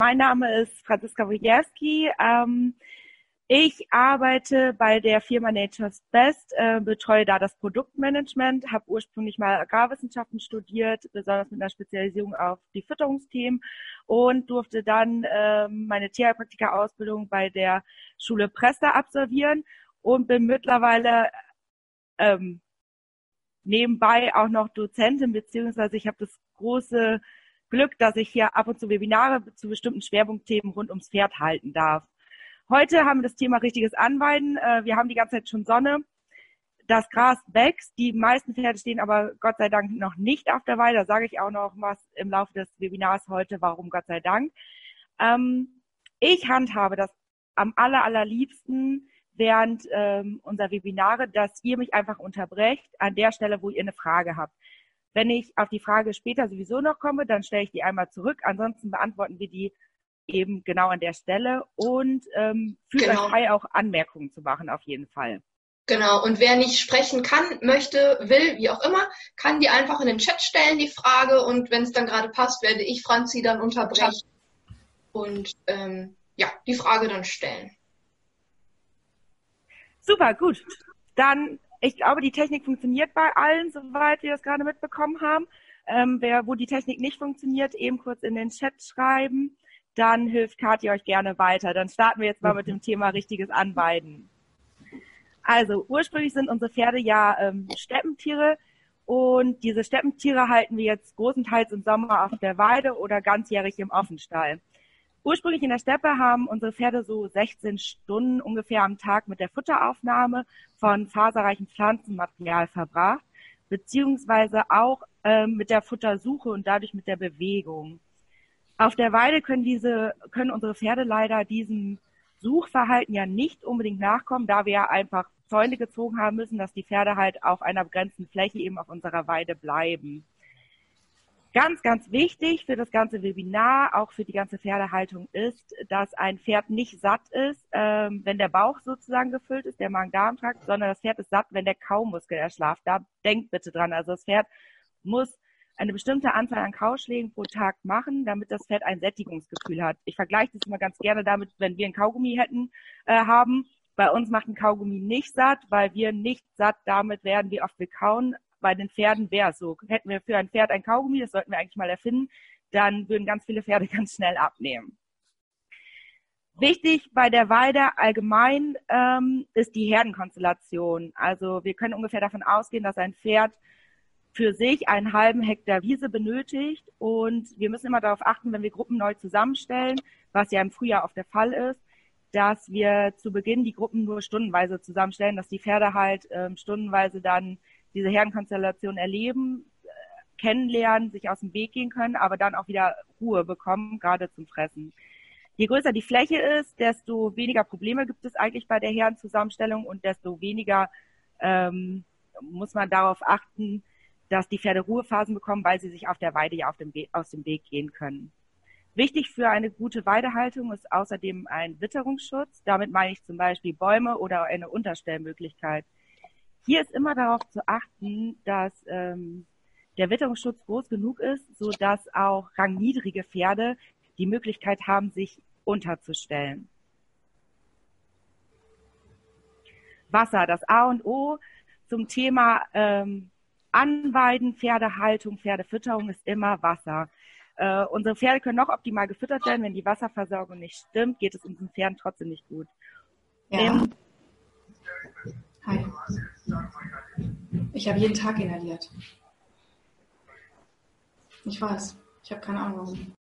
mein Name ist Franziska Wojewski. Ähm, ich arbeite bei der Firma Nature's Best, äh, betreue da das Produktmanagement, habe ursprünglich mal Agrarwissenschaften studiert, besonders mit einer Spezialisierung auf die Fütterungsthemen und durfte dann ähm, meine Tierheilpraktika-Ausbildung bei der Schule Presta absolvieren und bin mittlerweile ähm, nebenbei auch noch Dozentin, beziehungsweise ich habe das große Glück, dass ich hier ab und zu Webinare zu bestimmten Schwerpunktthemen rund ums Pferd halten darf. Heute haben wir das Thema richtiges Anweiden. Äh, wir haben die ganze Zeit schon Sonne. Das Gras wächst. Die meisten Pferde stehen aber Gott sei Dank noch nicht auf der Weide. Da sage ich auch noch was im Laufe des Webinars heute, warum Gott sei Dank. Ähm, ich handhabe das am aller, allerliebsten während ähm, unserer Webinare, dass ihr mich einfach unterbrecht an der Stelle, wo ihr eine Frage habt. Wenn ich auf die Frage später sowieso noch komme, dann stelle ich die einmal zurück. Ansonsten beantworten wir die eben genau an der Stelle und ähm, fühlt genau. euch frei, auch Anmerkungen zu machen, auf jeden Fall. Genau, und wer nicht sprechen kann, möchte, will, wie auch immer, kann die einfach in den Chat stellen, die Frage, und wenn es dann gerade passt, werde ich Franzi dann unterbrechen und ähm, ja, die Frage dann stellen. Super, gut. Dann, ich glaube, die Technik funktioniert bei allen, soweit wir das gerade mitbekommen haben. Ähm, wer, wo die Technik nicht funktioniert, eben kurz in den Chat schreiben. Dann hilft Katja euch gerne weiter. Dann starten wir jetzt mal mit dem Thema richtiges Anweiden. Also ursprünglich sind unsere Pferde ja ähm, Steppentiere und diese Steppentiere halten wir jetzt großenteils im Sommer auf der Weide oder ganzjährig im Offenstall. Ursprünglich in der Steppe haben unsere Pferde so 16 Stunden ungefähr am Tag mit der Futteraufnahme von faserreichem Pflanzenmaterial verbracht, beziehungsweise auch ähm, mit der Futtersuche und dadurch mit der Bewegung. Auf der Weide können diese, können unsere Pferde leider diesem Suchverhalten ja nicht unbedingt nachkommen, da wir ja einfach Zäune gezogen haben müssen, dass die Pferde halt auf einer begrenzten Fläche eben auf unserer Weide bleiben. Ganz, ganz wichtig für das ganze Webinar, auch für die ganze Pferdehaltung ist, dass ein Pferd nicht satt ist, ähm, wenn der Bauch sozusagen gefüllt ist, der Magen-Darm-Trakt, sondern das Pferd ist satt, wenn der Kaumuskel erschlaft. Da denkt bitte dran. Also das Pferd muss eine bestimmte Anzahl an Kauschlägen pro Tag machen, damit das Pferd ein Sättigungsgefühl hat. Ich vergleiche das immer ganz gerne damit, wenn wir ein Kaugummi hätten, äh, haben. Bei uns macht ein Kaugummi nicht satt, weil wir nicht satt damit werden, wie oft wir kauen, bei den Pferden wäre so. Hätten wir für ein Pferd ein Kaugummi, das sollten wir eigentlich mal erfinden, dann würden ganz viele Pferde ganz schnell abnehmen. Wichtig bei der Weide allgemein ähm, ist die Herdenkonstellation. Also wir können ungefähr davon ausgehen, dass ein Pferd für sich einen halben Hektar Wiese benötigt und wir müssen immer darauf achten, wenn wir Gruppen neu zusammenstellen, was ja im Frühjahr oft der Fall ist, dass wir zu Beginn die Gruppen nur stundenweise zusammenstellen, dass die Pferde halt ähm, stundenweise dann diese Herdenkonstellation erleben, äh, kennenlernen, sich aus dem Weg gehen können, aber dann auch wieder Ruhe bekommen, gerade zum Fressen. Je größer die Fläche ist, desto weniger Probleme gibt es eigentlich bei der Herdenzusammenstellung und desto weniger ähm, muss man darauf achten, dass die Pferde Ruhephasen bekommen, weil sie sich auf der Weide ja auf dem aus dem Weg gehen können. Wichtig für eine gute Weidehaltung ist außerdem ein Witterungsschutz. Damit meine ich zum Beispiel Bäume oder eine Unterstellmöglichkeit. Hier ist immer darauf zu achten, dass ähm, der Witterungsschutz groß genug ist, so dass auch rangniedrige Pferde die Möglichkeit haben, sich unterzustellen. Wasser, das A und O zum Thema ähm, Anweiden, Pferdehaltung, Pferdefütterung ist immer Wasser. Äh, unsere Pferde können noch optimal gefüttert werden. Wenn die Wasserversorgung nicht stimmt, geht es unseren Pferden trotzdem nicht gut. Ja. Ähm, Hi. Ich habe jeden Tag inhaliert. Ich weiß. Ich habe keine Ahnung warum.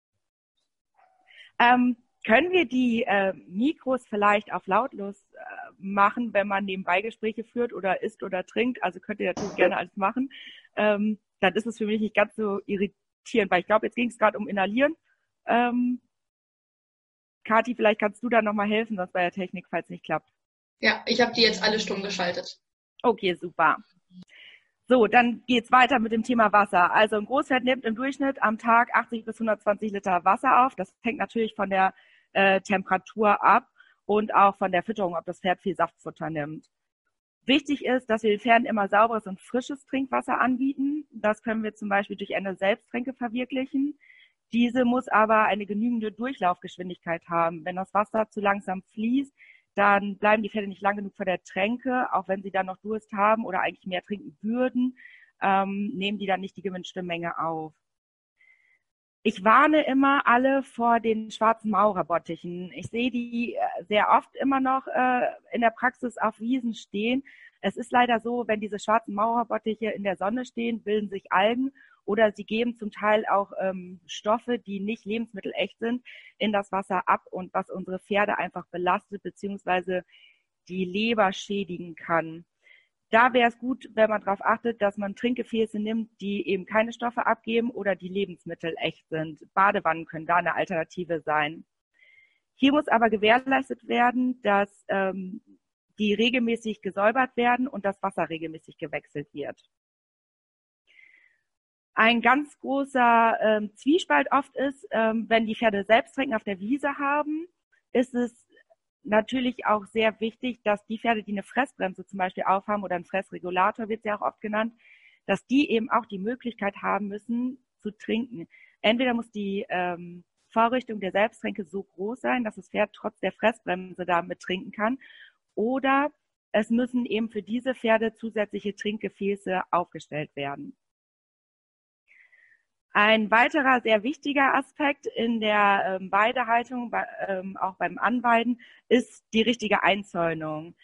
Ähm, können wir die äh, Mikros vielleicht auf lautlos äh, machen, wenn man nebenbei Gespräche führt oder isst oder trinkt? Also könnt ihr natürlich gerne alles machen. Ähm, dann ist es für mich nicht ganz so irritierend, weil ich glaube, jetzt ging es gerade um Inhalieren. Ähm, Kathi, vielleicht kannst du da nochmal helfen, sonst bei der Technik, falls es nicht klappt. Ja, ich habe die jetzt alle stumm geschaltet. Okay, super. So, dann geht's weiter mit dem Thema Wasser. Also ein Großpferd nimmt im Durchschnitt am Tag 80 bis 120 Liter Wasser auf. Das hängt natürlich von der äh, Temperatur ab und auch von der Fütterung, ob das Pferd viel Saftfutter nimmt. Wichtig ist, dass wir den Pferden immer sauberes und frisches Trinkwasser anbieten. Das können wir zum Beispiel durch eine Selbsttränke verwirklichen. Diese muss aber eine genügende Durchlaufgeschwindigkeit haben. Wenn das Wasser zu langsam fließt, dann bleiben die Pferde nicht lang genug vor der Tränke, auch wenn sie dann noch Durst haben oder eigentlich mehr trinken würden, ähm, nehmen die dann nicht die gewünschte Menge auf. Ich warne immer alle vor den schwarzen Maurerbottichen. Ich sehe die äh, sehr oft immer noch äh, in der Praxis auf Wiesen stehen. Es ist leider so, wenn diese schwarzen Maurerbottiche in der Sonne stehen, bilden sich Algen oder sie geben zum Teil auch ähm, Stoffe, die nicht lebensmittelecht sind, in das Wasser ab und was unsere Pferde einfach belastet beziehungsweise die Leber schädigen kann. Da wäre es gut, wenn man darauf achtet, dass man Trinkgefäße nimmt, die eben keine Stoffe abgeben oder die lebensmittelecht sind. Badewannen können da eine Alternative sein. Hier muss aber gewährleistet werden, dass ähm, die regelmäßig gesäubert werden und das Wasser regelmäßig gewechselt wird. Ein ganz großer ähm, Zwiespalt oft ist, ähm, wenn die Pferde selbst auf der Wiese haben, ist es natürlich auch sehr wichtig, dass die Pferde, die eine Fressbremse zum Beispiel aufhaben oder ein Fressregulator wird ja auch oft genannt, dass die eben auch die Möglichkeit haben müssen zu trinken. Entweder muss die ähm, Vorrichtung der Selbsttränke so groß sein, dass das Pferd trotz der Fressbremse damit trinken kann, oder es müssen eben für diese Pferde zusätzliche Trinkgefäße aufgestellt werden. Ein weiterer sehr wichtiger Aspekt in der ähm, Weidehaltung, bei, ähm, auch beim Anweiden, ist die richtige Einzäunung.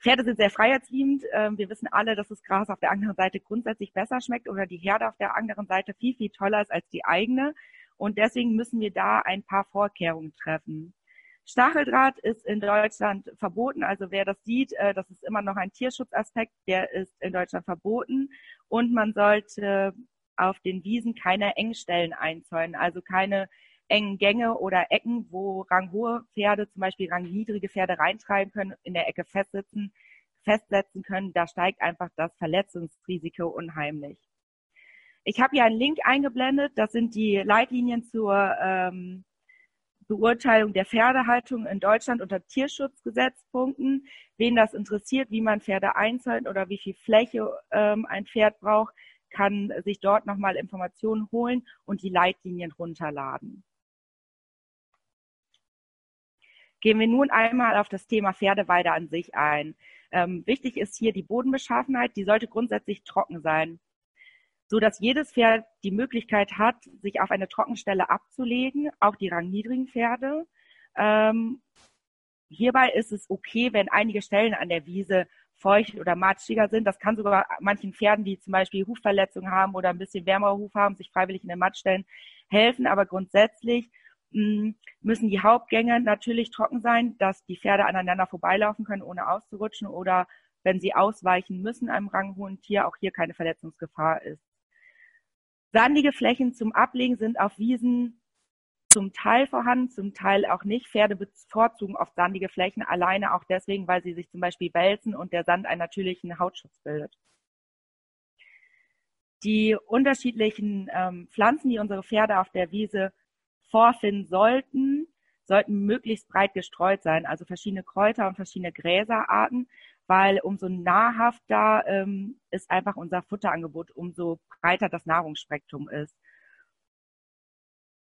Pferde sind sehr freiheitsliebend. Ähm, wir wissen alle, dass das Gras auf der anderen Seite grundsätzlich besser schmeckt oder die Herde auf der anderen Seite viel, viel toller ist als die eigene. Und deswegen müssen wir da ein paar Vorkehrungen treffen. Stacheldraht ist in Deutschland verboten. Also wer das sieht, äh, das ist immer noch ein Tierschutzaspekt, der ist in Deutschland verboten. Und man sollte auf den Wiesen keine Engstellen einzäunen, also keine engen Gänge oder Ecken, wo ranghohe Pferde, zum Beispiel rangniedrige Pferde reintreiben können, in der Ecke festsitzen, festsetzen können. Da steigt einfach das Verletzungsrisiko unheimlich. Ich habe hier einen Link eingeblendet. Das sind die Leitlinien zur ähm, Beurteilung der Pferdehaltung in Deutschland unter Tierschutzgesetzpunkten. Wen das interessiert, wie man Pferde einzäunt oder wie viel Fläche ähm, ein Pferd braucht, kann sich dort nochmal Informationen holen und die Leitlinien runterladen. Gehen wir nun einmal auf das Thema Pferdeweide an sich ein. Ähm, wichtig ist hier die Bodenbeschaffenheit, die sollte grundsätzlich trocken sein, so dass jedes Pferd die Möglichkeit hat, sich auf eine Trockenstelle abzulegen, auch die rangniedrigen Pferde. Ähm, hierbei ist es okay, wenn einige Stellen an der Wiese feucht oder matschiger sind. Das kann sogar manchen Pferden, die zum Beispiel Hufverletzungen haben oder ein bisschen wärmere Huf haben, sich freiwillig in den Matsch stellen, helfen. Aber grundsätzlich mm, müssen die Hauptgänge natürlich trocken sein, dass die Pferde aneinander vorbeilaufen können, ohne auszurutschen oder wenn sie ausweichen müssen einem ranghohen Tier, auch hier keine Verletzungsgefahr ist. Sandige Flächen zum Ablegen sind auf Wiesen zum Teil vorhanden, zum Teil auch nicht. Pferde bevorzugen oft sandige Flächen, alleine auch deswegen, weil sie sich zum Beispiel wälzen und der Sand einen natürlichen Hautschutz bildet. Die unterschiedlichen ähm, Pflanzen, die unsere Pferde auf der Wiese vorfinden sollten, sollten möglichst breit gestreut sein, also verschiedene Kräuter und verschiedene Gräserarten, weil umso nahrhafter ähm, ist einfach unser Futterangebot, umso breiter das Nahrungsspektrum ist.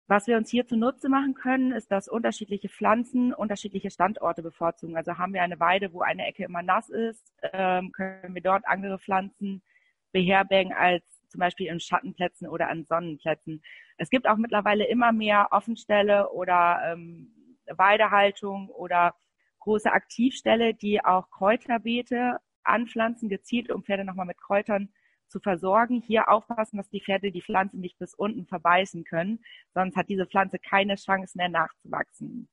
Was wir uns hier zunutze machen können, ist, dass unterschiedliche Pflanzen unterschiedliche Standorte bevorzugen. Also haben wir eine Weide, wo eine Ecke immer nass ist, ähm, können wir dort andere Pflanzen beherbergen als zum Beispiel in Schattenplätzen oder an Sonnenplätzen. Es gibt auch mittlerweile immer mehr Offenställe oder ähm, Weidehaltung oder große Aktivställe, die auch Kräuterbeete anpflanzen, gezielt um Pferde nochmal mit Kräutern zu versorgen. Hier aufpassen, dass die Pferde die Pflanze nicht bis unten verbeißen können, sonst hat diese Pflanze keine Chance mehr nachzuwachsen.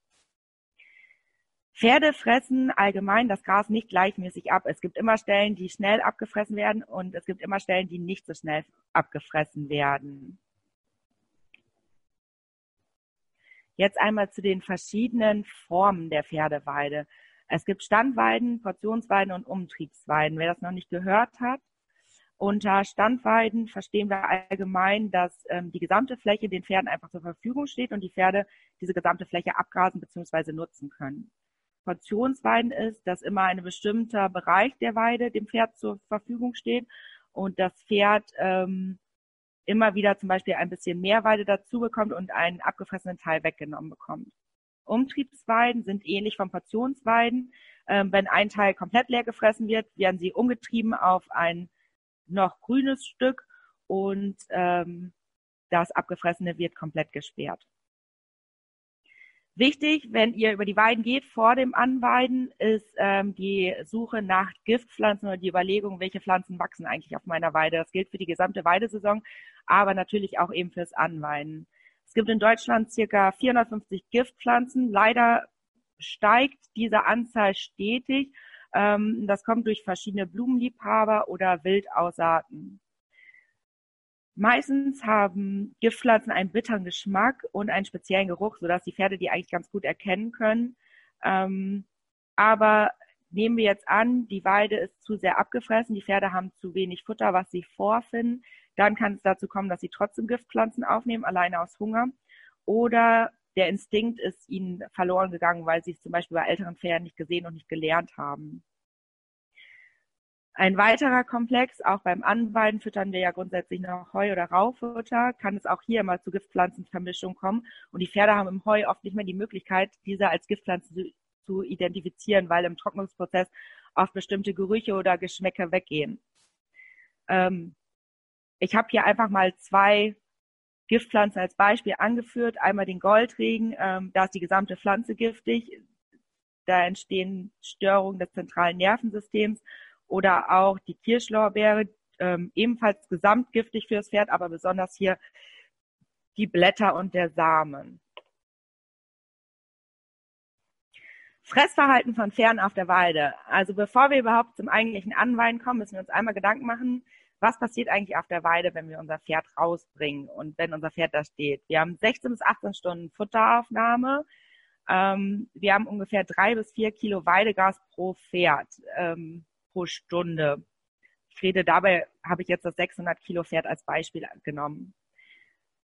Pferde fressen allgemein das Gras nicht gleichmäßig ab. Es gibt immer Stellen, die schnell abgefressen werden und es gibt immer Stellen, die nicht so schnell abgefressen werden. Jetzt einmal zu den verschiedenen Formen der Pferdeweide. Es gibt Standweiden, Portionsweiden und Umtriebsweiden. Wer das noch nicht gehört hat, unter Standweiden verstehen wir allgemein, dass ähm, die gesamte Fläche den Pferden einfach zur Verfügung steht und die Pferde diese gesamte Fläche abgrasen bzw. nutzen können. Portionsweiden ist, dass immer ein bestimmter Bereich der Weide dem Pferd zur Verfügung steht und das Pferd ähm, immer wieder zum Beispiel ein bisschen mehr Weide dazu bekommt und einen abgefressenen Teil weggenommen bekommt. Umtriebsweiden sind ähnlich von Portionsweiden. Ähm, wenn ein Teil komplett leer gefressen wird, werden sie umgetrieben auf ein noch grünes Stück und ähm, das abgefressene wird komplett gesperrt. Wichtig, wenn ihr über die Weiden geht, vor dem Anweiden, ist ähm, die Suche nach Giftpflanzen oder die Überlegung, welche Pflanzen wachsen eigentlich auf meiner Weide. Das gilt für die gesamte Weidesaison, aber natürlich auch eben fürs Anweiden. Es gibt in Deutschland circa 450 Giftpflanzen. Leider steigt diese Anzahl stetig. Ähm, das kommt durch verschiedene Blumenliebhaber oder Wildausarten. Meistens haben Giftpflanzen einen bitteren Geschmack und einen speziellen Geruch, sodass die Pferde die eigentlich ganz gut erkennen können. Ähm, aber nehmen wir jetzt an, die Weide ist zu sehr abgefressen, die Pferde haben zu wenig Futter, was sie vorfinden, dann kann es dazu kommen, dass sie trotzdem Giftpflanzen aufnehmen, alleine aus Hunger. Oder der Instinkt ist ihnen verloren gegangen, weil sie es zum Beispiel bei älteren Pferden nicht gesehen und nicht gelernt haben. Ein weiterer Komplex, auch beim Anweiden füttern wir ja grundsätzlich noch Heu oder Raufutter, kann es auch hier mal zu Giftpflanzenvermischung kommen. Und die Pferde haben im Heu oft nicht mehr die Möglichkeit, diese als Giftpflanze zu, zu identifizieren, weil im Trocknungsprozess oft bestimmte Gerüche oder Geschmäcker weggehen. Ähm, ich habe hier einfach mal zwei Giftpflanzen als Beispiel angeführt. Einmal den Goldregen, ähm, da ist die gesamte Pflanze giftig. Da entstehen Störungen des zentralen Nervensystems oder auch die Kirschlorbeere, ähm, ebenfalls gesamtgiftig fürs Pferd, aber besonders hier die Blätter und der Samen. Fressverhalten von Pferden auf der Weide. Also bevor wir überhaupt zum eigentlichen Anweiden kommen, müssen wir uns einmal Gedanken machen, was passiert eigentlich auf der Weide, wenn wir unser Pferd rausbringen und wenn unser Pferd da steht. Wir haben 16 bis 18 Stunden Futteraufnahme. Ähm, wir haben ungefähr drei bis vier Kilo Weidegas pro Pferd. Ähm, pro Stunde. Ich rede dabei, habe ich jetzt das 600 Kilo Pferd als Beispiel genommen.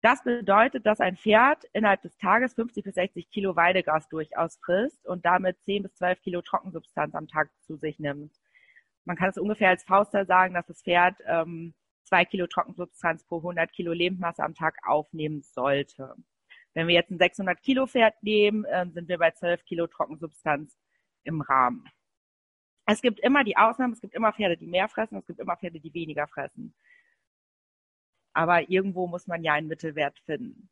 Das bedeutet, dass ein Pferd innerhalb des Tages 50 bis 60 Kilo Weidegas durchaus frisst und damit 10 bis 12 Kilo Trockensubstanz am Tag zu sich nimmt. Man kann es ungefähr als Faustzahl sagen, dass das Pferd ähm, 2 Kilo Trockensubstanz pro 100 Kilo Lebensmasse am Tag aufnehmen sollte. Wenn wir jetzt ein 600 Kilo Pferd nehmen, äh, sind wir bei 12 Kilo Trockensubstanz im Rahmen. Es gibt immer die Ausnahmen, es gibt immer Pferde, die mehr fressen, es gibt immer Pferde, die weniger fressen. Aber irgendwo muss man ja einen Mittelwert finden.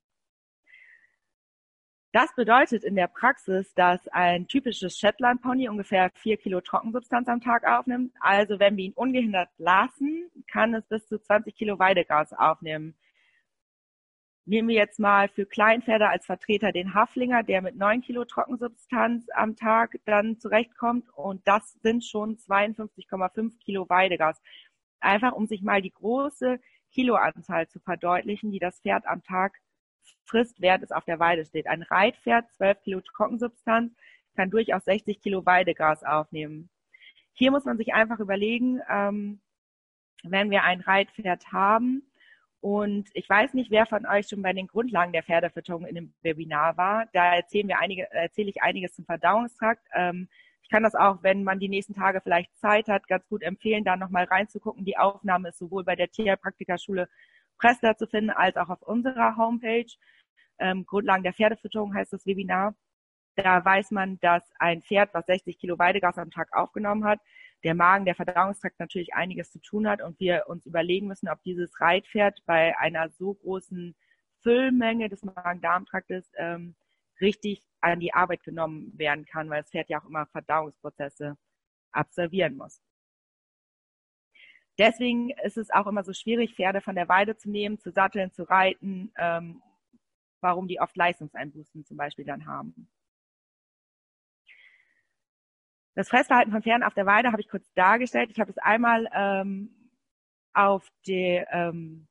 Das bedeutet in der Praxis, dass ein typisches Shetland Pony ungefähr vier Kilo Trockensubstanz am Tag aufnimmt. Also wenn wir ihn ungehindert lassen, kann es bis zu 20 Kilo Weidegas aufnehmen. Nehmen wir jetzt mal für Kleinpferde als Vertreter den Haflinger, der mit 9 Kilo Trockensubstanz am Tag dann zurechtkommt. Und das sind schon 52,5 Kilo Weidegas. Einfach um sich mal die große Kiloanzahl zu verdeutlichen, die das Pferd am Tag frisst, während es auf der Weide steht. Ein Reitpferd, 12 Kilo Trockensubstanz, kann durchaus 60 Kilo Weidegas aufnehmen. Hier muss man sich einfach überlegen, ähm, wenn wir ein Reitpferd haben, und ich weiß nicht, wer von euch schon bei den Grundlagen der Pferdefütterung in dem Webinar war. Da erzählen wir einige, erzähle ich einiges zum Verdauungstrakt. Ähm, ich kann das auch, wenn man die nächsten Tage vielleicht Zeit hat, ganz gut empfehlen, da nochmal reinzugucken. Die Aufnahme ist sowohl bei der Tierpraktikerschule Pressler zu finden, als auch auf unserer Homepage. Ähm, Grundlagen der Pferdefütterung heißt das Webinar. Da weiß man, dass ein Pferd, was 60 Kilo Weidegas am Tag aufgenommen hat, der Magen, der Verdauungstrakt natürlich einiges zu tun hat und wir uns überlegen müssen, ob dieses Reitpferd bei einer so großen Füllmenge des Magen-Darm-Traktes ähm, richtig an die Arbeit genommen werden kann, weil das Pferd ja auch immer Verdauungsprozesse absolvieren muss. Deswegen ist es auch immer so schwierig, Pferde von der Weide zu nehmen, zu satteln, zu reiten, ähm, warum die oft Leistungseinbußen zum Beispiel dann haben. Das Fressverhalten von Pferden auf der Weide habe ich kurz dargestellt. Ich habe es einmal ähm, auf die ähm,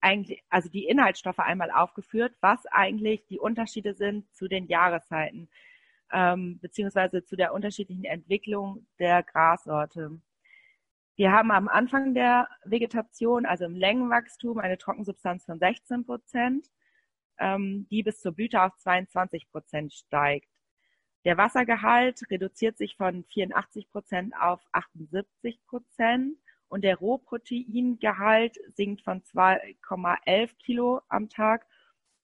eigentlich, also die Inhaltsstoffe einmal aufgeführt, was eigentlich die Unterschiede sind zu den Jahreszeiten, ähm, beziehungsweise zu der unterschiedlichen Entwicklung der Grassorte. Wir haben am Anfang der Vegetation, also im Längenwachstum, eine Trockensubstanz von 16 Prozent, ähm, die bis zur Blüte auf 22 Prozent steigt. Der Wassergehalt reduziert sich von 84 Prozent auf 78 Prozent und der Rohproteingehalt sinkt von 2,11 Kilo am Tag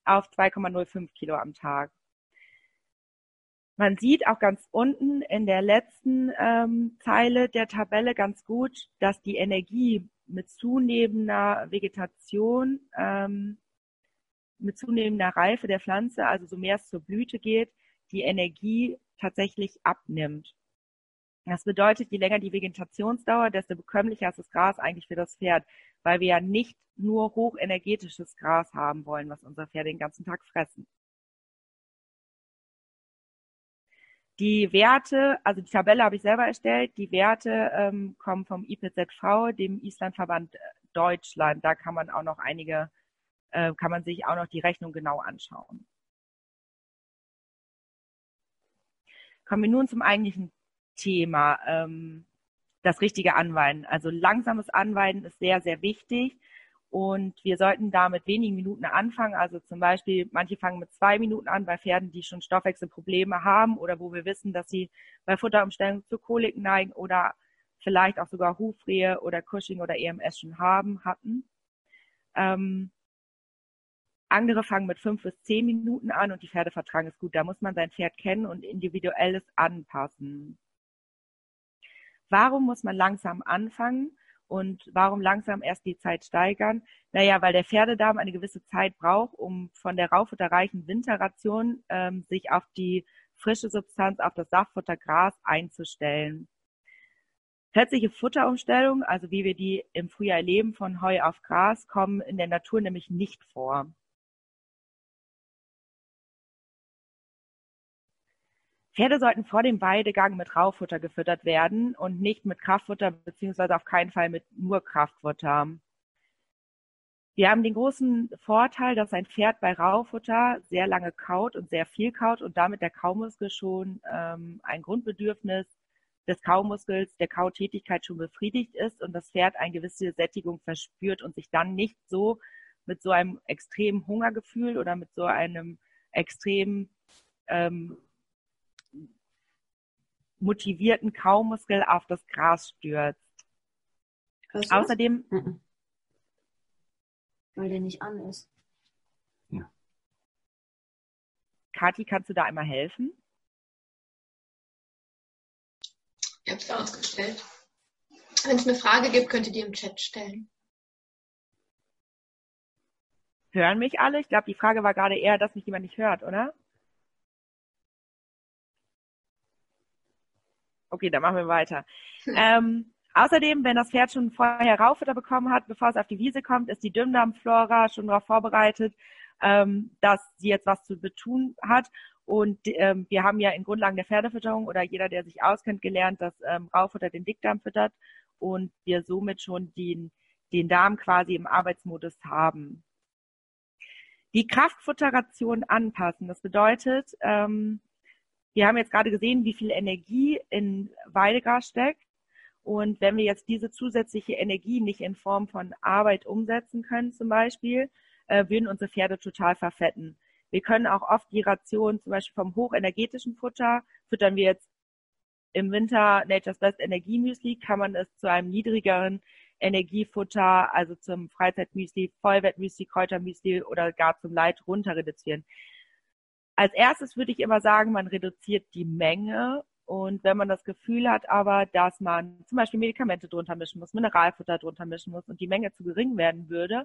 auf 2,05 Kilo am Tag. Man sieht auch ganz unten in der letzten ähm, Zeile der Tabelle ganz gut, dass die Energie mit zunehmender Vegetation, ähm, mit zunehmender Reife der Pflanze, also so mehr es zur Blüte geht, die Energie tatsächlich abnimmt. Das bedeutet, je länger die Vegetationsdauer, desto bekömmlicher ist das Gras eigentlich für das Pferd, weil wir ja nicht nur hochenergetisches Gras haben wollen, was unser Pferd den ganzen Tag fressen. Die Werte, also die Tabelle habe ich selber erstellt, die Werte ähm, kommen vom IPZV, dem Islandverband äh, Deutschland. Da kann man auch noch einige, äh, kann man sich auch noch die Rechnung genau anschauen. Kommen wir nun zum eigentlichen Thema, ähm, das richtige Anweiden. Also langsames Anweiden ist sehr, sehr wichtig. Und wir sollten da mit wenigen Minuten anfangen. Also zum Beispiel, manche fangen mit zwei Minuten an bei Pferden, die schon Stoffwechselprobleme haben oder wo wir wissen, dass sie bei Futterumstellung zu Kolik neigen oder vielleicht auch sogar Hufrehe oder Cushing oder EMS schon haben, hatten. Ähm, andere fangen mit fünf bis zehn Minuten an und die Pferde vertragen es gut. Da muss man sein Pferd kennen und individuelles anpassen. Warum muss man langsam anfangen? Und warum langsam erst die Zeit steigern? Naja, weil der Pferdedarm eine gewisse Zeit braucht, um von der raufutterreichen Winterration ähm, sich auf die frische Substanz, auf das Saftfutter Gras einzustellen. Plötzliche Futterumstellungen, also wie wir die im Frühjahr erleben, von Heu auf Gras, kommen in der Natur nämlich nicht vor. Pferde sollten vor dem Weidegang mit Raufutter gefüttert werden und nicht mit Kraftfutter beziehungsweise auf keinen Fall mit nur Kraftfutter. Wir haben den großen Vorteil, dass ein Pferd bei Raufutter sehr lange kaut und sehr viel kaut und damit der Kaumuskel schon ähm, ein Grundbedürfnis des Kaumuskels, der Kautätigkeit schon befriedigt ist und das Pferd eine gewisse Sättigung verspürt und sich dann nicht so mit so einem extremen Hungergefühl oder mit so einem extremen ähm, motivierten Kaumuskel auf das Gras stürzt. Hörst Außerdem. Mhm. Weil der nicht an ist. Ja. Kathi, kannst du da einmal helfen? Ich habe es ausgestellt. Wenn es eine Frage gibt, könnt ihr die im Chat stellen. Hören mich alle? Ich glaube, die Frage war gerade eher, dass mich jemand nicht hört, oder? Okay, dann machen wir weiter. Ähm, außerdem, wenn das Pferd schon vorher Raufutter bekommen hat, bevor es auf die Wiese kommt, ist die Dünndarmflora schon darauf vorbereitet, ähm, dass sie jetzt was zu betun hat. Und ähm, wir haben ja in Grundlagen der Pferdefütterung oder jeder, der sich auskennt, gelernt, dass ähm, Raufutter den Dickdarm füttert und wir somit schon den, den Darm quasi im Arbeitsmodus haben. Die Kraftfutteration anpassen. Das bedeutet, ähm, wir haben jetzt gerade gesehen, wie viel Energie in Weidegras steckt. Und wenn wir jetzt diese zusätzliche Energie nicht in Form von Arbeit umsetzen können, zum Beispiel, äh, würden unsere Pferde total verfetten. Wir können auch oft die Ration zum Beispiel vom hochenergetischen Futter, füttern wir jetzt im Winter Nature's Best Energiemüsli, kann man es zu einem niedrigeren Energiefutter, also zum Freizeitmüsli, Vollwertmüsli, Kräutermüsli oder gar zum Light runter reduzieren. Als erstes würde ich immer sagen, man reduziert die Menge. Und wenn man das Gefühl hat aber, dass man zum Beispiel Medikamente drunter mischen muss, Mineralfutter drunter mischen muss und die Menge zu gering werden würde,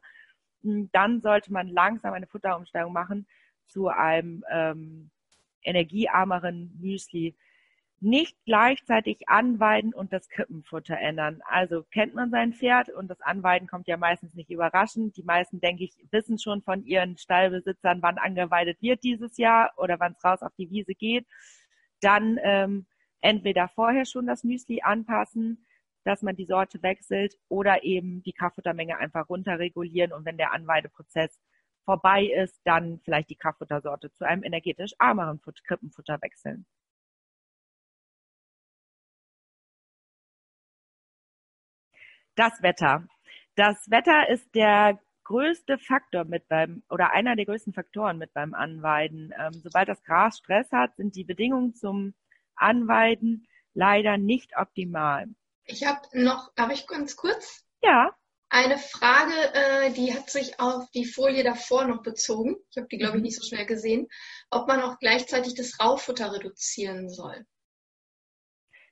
hm, dann sollte man langsam eine Futterumstellung machen zu einem ähm, energiearmeren Müsli nicht gleichzeitig anweiden und das Krippenfutter ändern. Also kennt man sein Pferd und das Anweiden kommt ja meistens nicht überraschend. Die meisten, denke ich, wissen schon von ihren Stallbesitzern, wann angeweidet wird dieses Jahr oder wann es raus auf die Wiese geht. Dann ähm, entweder vorher schon das Müsli anpassen, dass man die Sorte wechselt oder eben die Kraftfuttermenge einfach runterregulieren und wenn der Anweideprozess vorbei ist, dann vielleicht die Kraftfuttersorte zu einem energetisch ärmeren Krippenfutter wechseln. Das Wetter. Das Wetter ist der größte Faktor mit beim oder einer der größten Faktoren mit beim Anweiden. Ähm, sobald das Gras Stress hat, sind die Bedingungen zum Anweiden leider nicht optimal. Ich habe noch, darf ich ganz kurz? Ja, Eine Frage, äh, die hat sich auf die Folie davor noch bezogen. Ich habe die, glaube ich, Mhm. nicht so schnell gesehen. Ob man auch gleichzeitig das Raufutter reduzieren soll.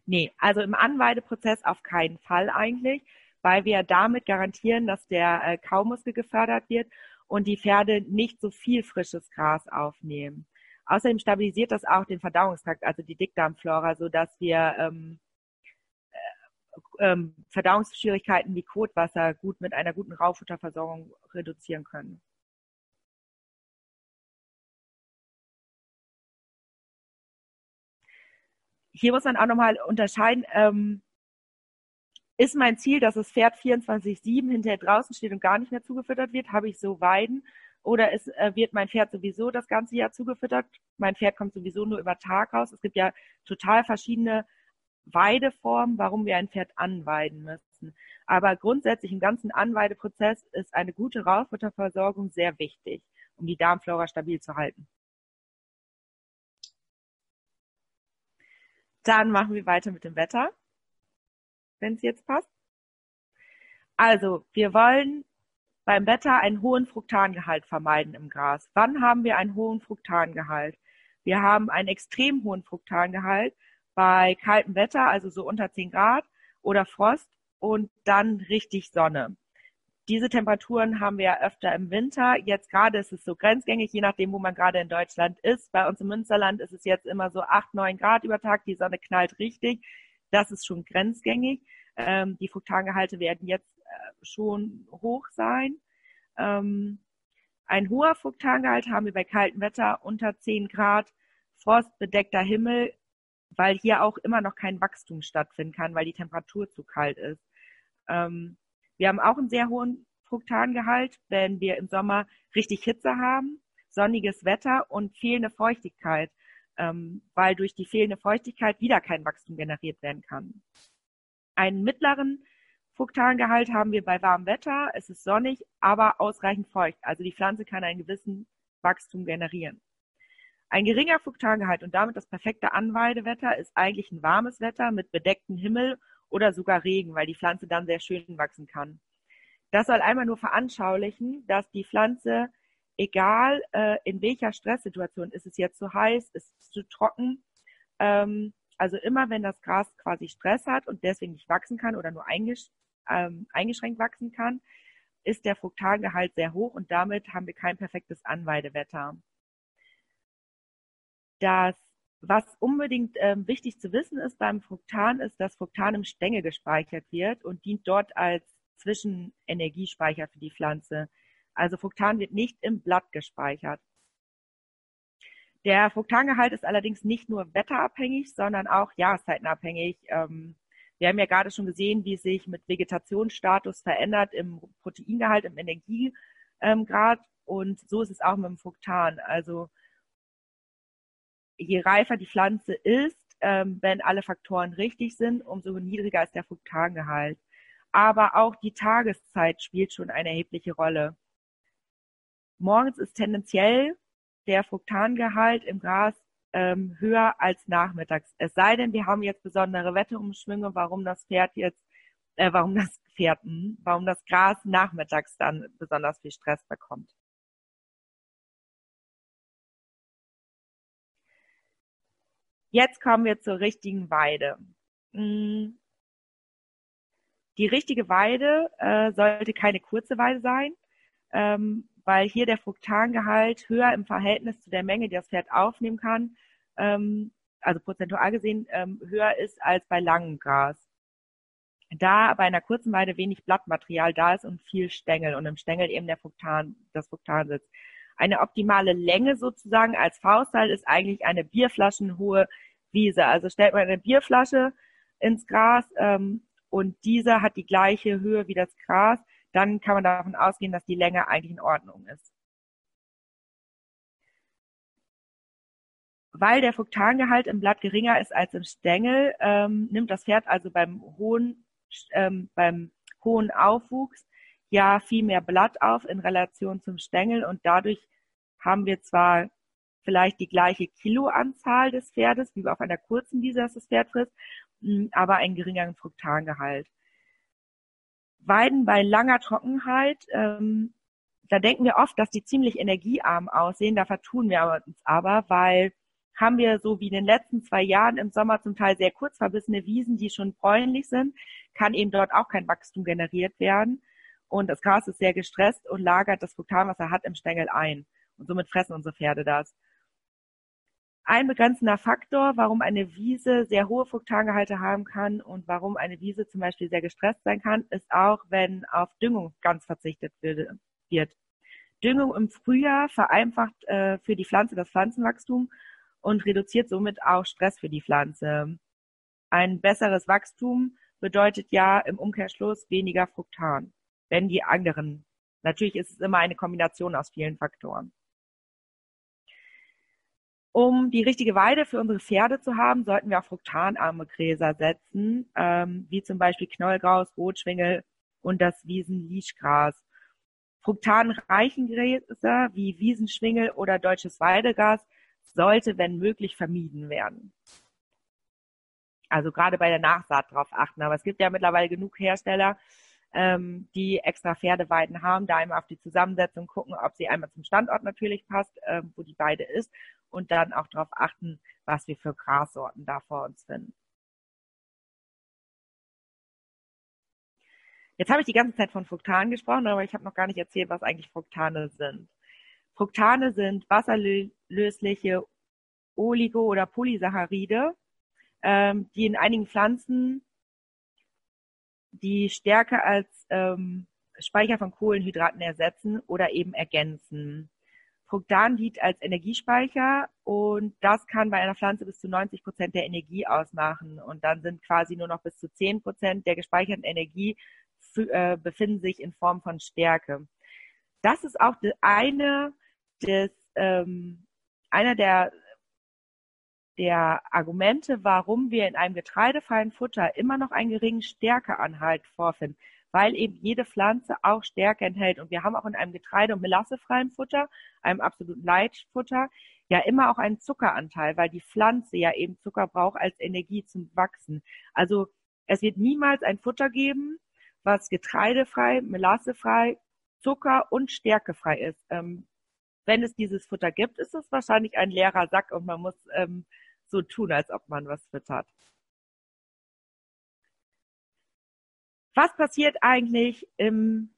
nee, also im Anweideprozess auf keinen Fall eigentlich, weil wir damit garantieren, dass der äh, Kaumuskel gefördert wird und die Pferde nicht so viel frisches Gras aufnehmen. Außerdem stabilisiert das auch den Verdauungstrakt, also die Dickdarmflora, so dass wir ähm, ähm, Verdauungsschwierigkeiten wie Kotwasser gut mit einer guten Raufutterversorgung reduzieren können. Hier muss man auch nochmal unterscheiden, ähm, ist mein Ziel, dass das Pferd 24-7 hinterher draußen steht und gar nicht mehr zugefüttert wird? Habe ich so Weiden? Oder ist, äh, wird mein Pferd sowieso das ganze Jahr zugefüttert? Mein Pferd kommt sowieso nur über Tag raus. Es gibt ja total verschiedene Weideformen, warum wir ein Pferd anweiden müssen. Aber grundsätzlich im ganzen Anweideprozess ist eine gute Raufutterversorgung sehr wichtig, um die Darmflora stabil zu halten. Dann machen wir weiter mit dem Wetter, wenn es jetzt passt. Also, wir wollen beim Wetter einen hohen Fructangehalt vermeiden im Gras. Wann haben wir einen hohen Fructangehalt? Wir haben einen extrem hohen Fructangehalt bei kaltem Wetter, also so unter 10 Grad oder Frost und dann richtig Sonne. Diese Temperaturen haben wir ja öfter im Winter. Jetzt gerade ist es so grenzgängig, je nachdem, wo man gerade in Deutschland ist. Bei uns im Münsterland ist es jetzt immer so 8, 9 Grad über Tag. Die Sonne knallt richtig. Das ist schon grenzgängig. Ähm, die Fruktangehalte werden jetzt äh, schon hoch sein. Ähm, ein hoher Fruktangehalt haben wir bei kaltem Wetter unter 10 Grad, frostbedeckter Himmel, weil hier auch immer noch kein Wachstum stattfinden kann, weil die Temperatur zu kalt ist. Ähm, wir haben auch einen sehr hohen Fruktangehalt, wenn wir im Sommer richtig Hitze haben, sonniges Wetter und fehlende Feuchtigkeit, ähm, weil durch die fehlende Feuchtigkeit wieder kein Wachstum generiert werden kann. Einen mittleren Fruktangehalt haben wir bei warmem Wetter. Es ist sonnig, aber ausreichend feucht. Also die Pflanze kann einen gewissen Wachstum generieren. Ein geringer Fruktangehalt und damit das perfekte Anweidewetter ist eigentlich ein warmes Wetter mit bedecktem Himmel oder sogar Regen, weil die Pflanze dann sehr schön wachsen kann. Das soll einmal nur veranschaulichen, dass die Pflanze, egal äh, in welcher Stresssituation, ist es jetzt zu heiß, ist es zu trocken, ähm, also immer wenn das Gras quasi Stress hat und deswegen nicht wachsen kann oder nur eingesch ähm, eingeschränkt wachsen kann, ist der Fruktangehalt sehr hoch und damit haben wir kein perfektes Anweidewetter. Das, was unbedingt ähm, wichtig zu wissen ist beim Fruktan, ist, dass Fruktan im Stängel gespeichert wird und dient dort als Zwischenenergiespeicher für die Pflanze. Also Fruktan wird nicht im Blatt gespeichert. Der Fruktangehalt ist allerdings nicht nur wetterabhängig, sondern auch jahreszeitenabhängig. Ähm, wir haben ja gerade schon gesehen, wie es sich mit Vegetationsstatus verändert im Proteingehalt, im Energiegrad. Und so ist es auch mit dem Fruktan. Also je reifer die Pflanze ist, ähm, wenn alle Faktoren richtig sind, umso niedriger ist der Fruktangehalt. Aber auch die Tageszeit spielt schon eine erhebliche Rolle. Morgens ist tendenziell der Fruktangehalt im Gras ähm, höher als nachmittags. Es sei denn, wir haben jetzt besondere Wetterumschwünge, warum das Pferd jetzt, äh, warum das Pferd, hm, warum das Gras nachmittags dann besonders viel Stress bekommt. Jetzt kommen wir zur richtigen Weide. Hm. Die richtige Weide äh, sollte keine kurze Weide sein, ähm, weil hier der Fruktangehalt höher im Verhältnis zu der Menge, die das Pferd aufnehmen kann, ähm, also prozentual gesehen ähm, höher ist als bei langem Gras. Da bei einer kurzen Weide wenig Blattmaterial da ist und viel Stängel und im Stängel eben der Fruktan, das Fruktan sitzt. Eine optimale Länge sozusagen als Faustteil ist eigentlich eine bierflaschenhohe Wiese. Also stellt man eine Bierflasche ins Gras ähm, und diese hat die gleiche Höhe wie das Gras, dann kann man davon ausgehen, dass die Länge eigentlich in Ordnung ist. Weil der Fruktangehalt im Blatt geringer ist als im Stängel, ähm, nimmt das Pferd also beim hohen, ähm, beim hohen Aufwuchs ja viel mehr Blatt auf in Relation zum Stängel und dadurch haben wir zwar vielleicht die gleiche Kiloanzahl des Pferdes, wie auf einer kurzen Wiese, das Pferd frisst, aber einen geringeren Fruktangehalt. Weiden bei langer Trockenheit, ähm, da denken wir oft, dass die ziemlich energiearm aussehen. Da vertun wir uns aber, weil haben wir so wie in den letzten zwei Jahren im Sommer zum Teil sehr kurz verbissene Wiesen, die schon bräunlich sind, kann eben dort auch kein Wachstum generiert werden. Und das Gras ist sehr gestresst und lagert das Fruktan, was er hat, im Stängel ein. Und somit fressen unsere Pferde das. Ein begrenzender Faktor, warum eine Wiese sehr hohe Fruktangehalte haben kann und warum eine Wiese zum Beispiel sehr gestresst sein kann, ist auch, wenn auf Düngung ganz verzichtet wird. Düngung im Frühjahr vereinfacht äh, für die Pflanze das Pflanzenwachstum und reduziert somit auch Stress für die Pflanze. Ein besseres Wachstum bedeutet ja im Umkehrschluss weniger Fruktan, wenn die anderen. Natürlich ist es immer eine Kombination aus vielen Faktoren. Um die richtige Weide für unsere Pferde zu haben, sollten wir auf fruktanarme Gräser setzen, ähm, wie zum Beispiel Knollgraus, Rotschwingel und das Wiesenlischgras. Fruktanreichen Gräser wie Wiesenschwingel oder deutsches Weidegras sollte, wenn möglich, vermieden werden. Also gerade bei der Nachsaat darauf achten. Aber es gibt ja mittlerweile genug Hersteller, ähm, die extra Pferdeweiden haben, da einmal auf die Zusammensetzung gucken, ob sie einmal zum Standort natürlich passt, ähm, wo die Weide ist und dann auch darauf achten, was wir für Grassorten da vor uns finden. Jetzt habe ich die ganze Zeit von Fruktanen gesprochen, aber ich habe noch gar nicht erzählt, was eigentlich Fruktane sind. Fructane sind wasserlösliche Oligo- oder Polysaccharide, ähm, die in einigen Pflanzen die Stärke als ähm, Speicher von Kohlenhydraten ersetzen oder eben ergänzen. Fructan dient als Energiespeicher und das kann bei einer Pflanze bis zu 90 Prozent der Energie ausmachen und dann sind quasi nur noch bis zu 10 Prozent der gespeicherten Energie äh, befinden sich in Form von Stärke. Das ist auch eine des, ähm, einer der, der Argumente, warum wir in einem getreidefreien Futter immer noch einen geringen Stärkeanhalt vorfinden, weil eben jede Pflanze auch Stärke enthält. Und wir haben auch in einem getreide- und melassefreien Futter, einem absoluten Leitfutter, ja immer auch einen Zuckeranteil, weil die Pflanze ja eben Zucker braucht als Energie zum Wachsen. Also es wird niemals ein Futter geben, was getreidefrei, melassefrei, Zucker und stärkefrei ist. Ähm, wenn es dieses Futter gibt, ist es wahrscheinlich ein leerer Sack und man muss ähm, so tun, als ob man was füttert. Was passiert eigentlich im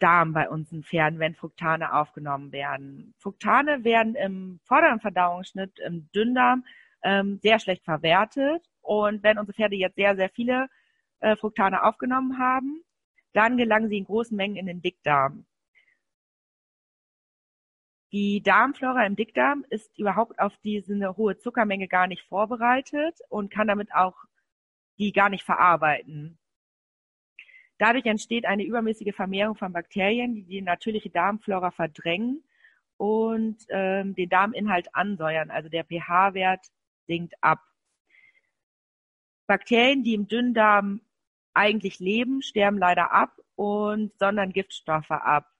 Darm bei unseren Pferden, wenn Fructane aufgenommen werden? Fructane werden im vorderen Verdauungsschnitt im Dünndarm ähm, sehr schlecht verwertet. Und wenn unsere Pferde jetzt sehr, sehr viele äh, Fructane aufgenommen haben, dann gelangen sie in großen Mengen in den Dickdarm. Die Darmflora im Dickdarm ist überhaupt auf diese hohe Zuckermenge gar nicht vorbereitet und kann damit auch die gar nicht verarbeiten. Dadurch entsteht eine übermäßige Vermehrung von Bakterien, die die natürliche Darmflora verdrängen und ähm, den Darminhalt ansäuern. Also der pH-Wert sinkt ab. Bakterien, die im Dünndarm eigentlich leben, sterben leider ab und sondern Giftstoffe ab.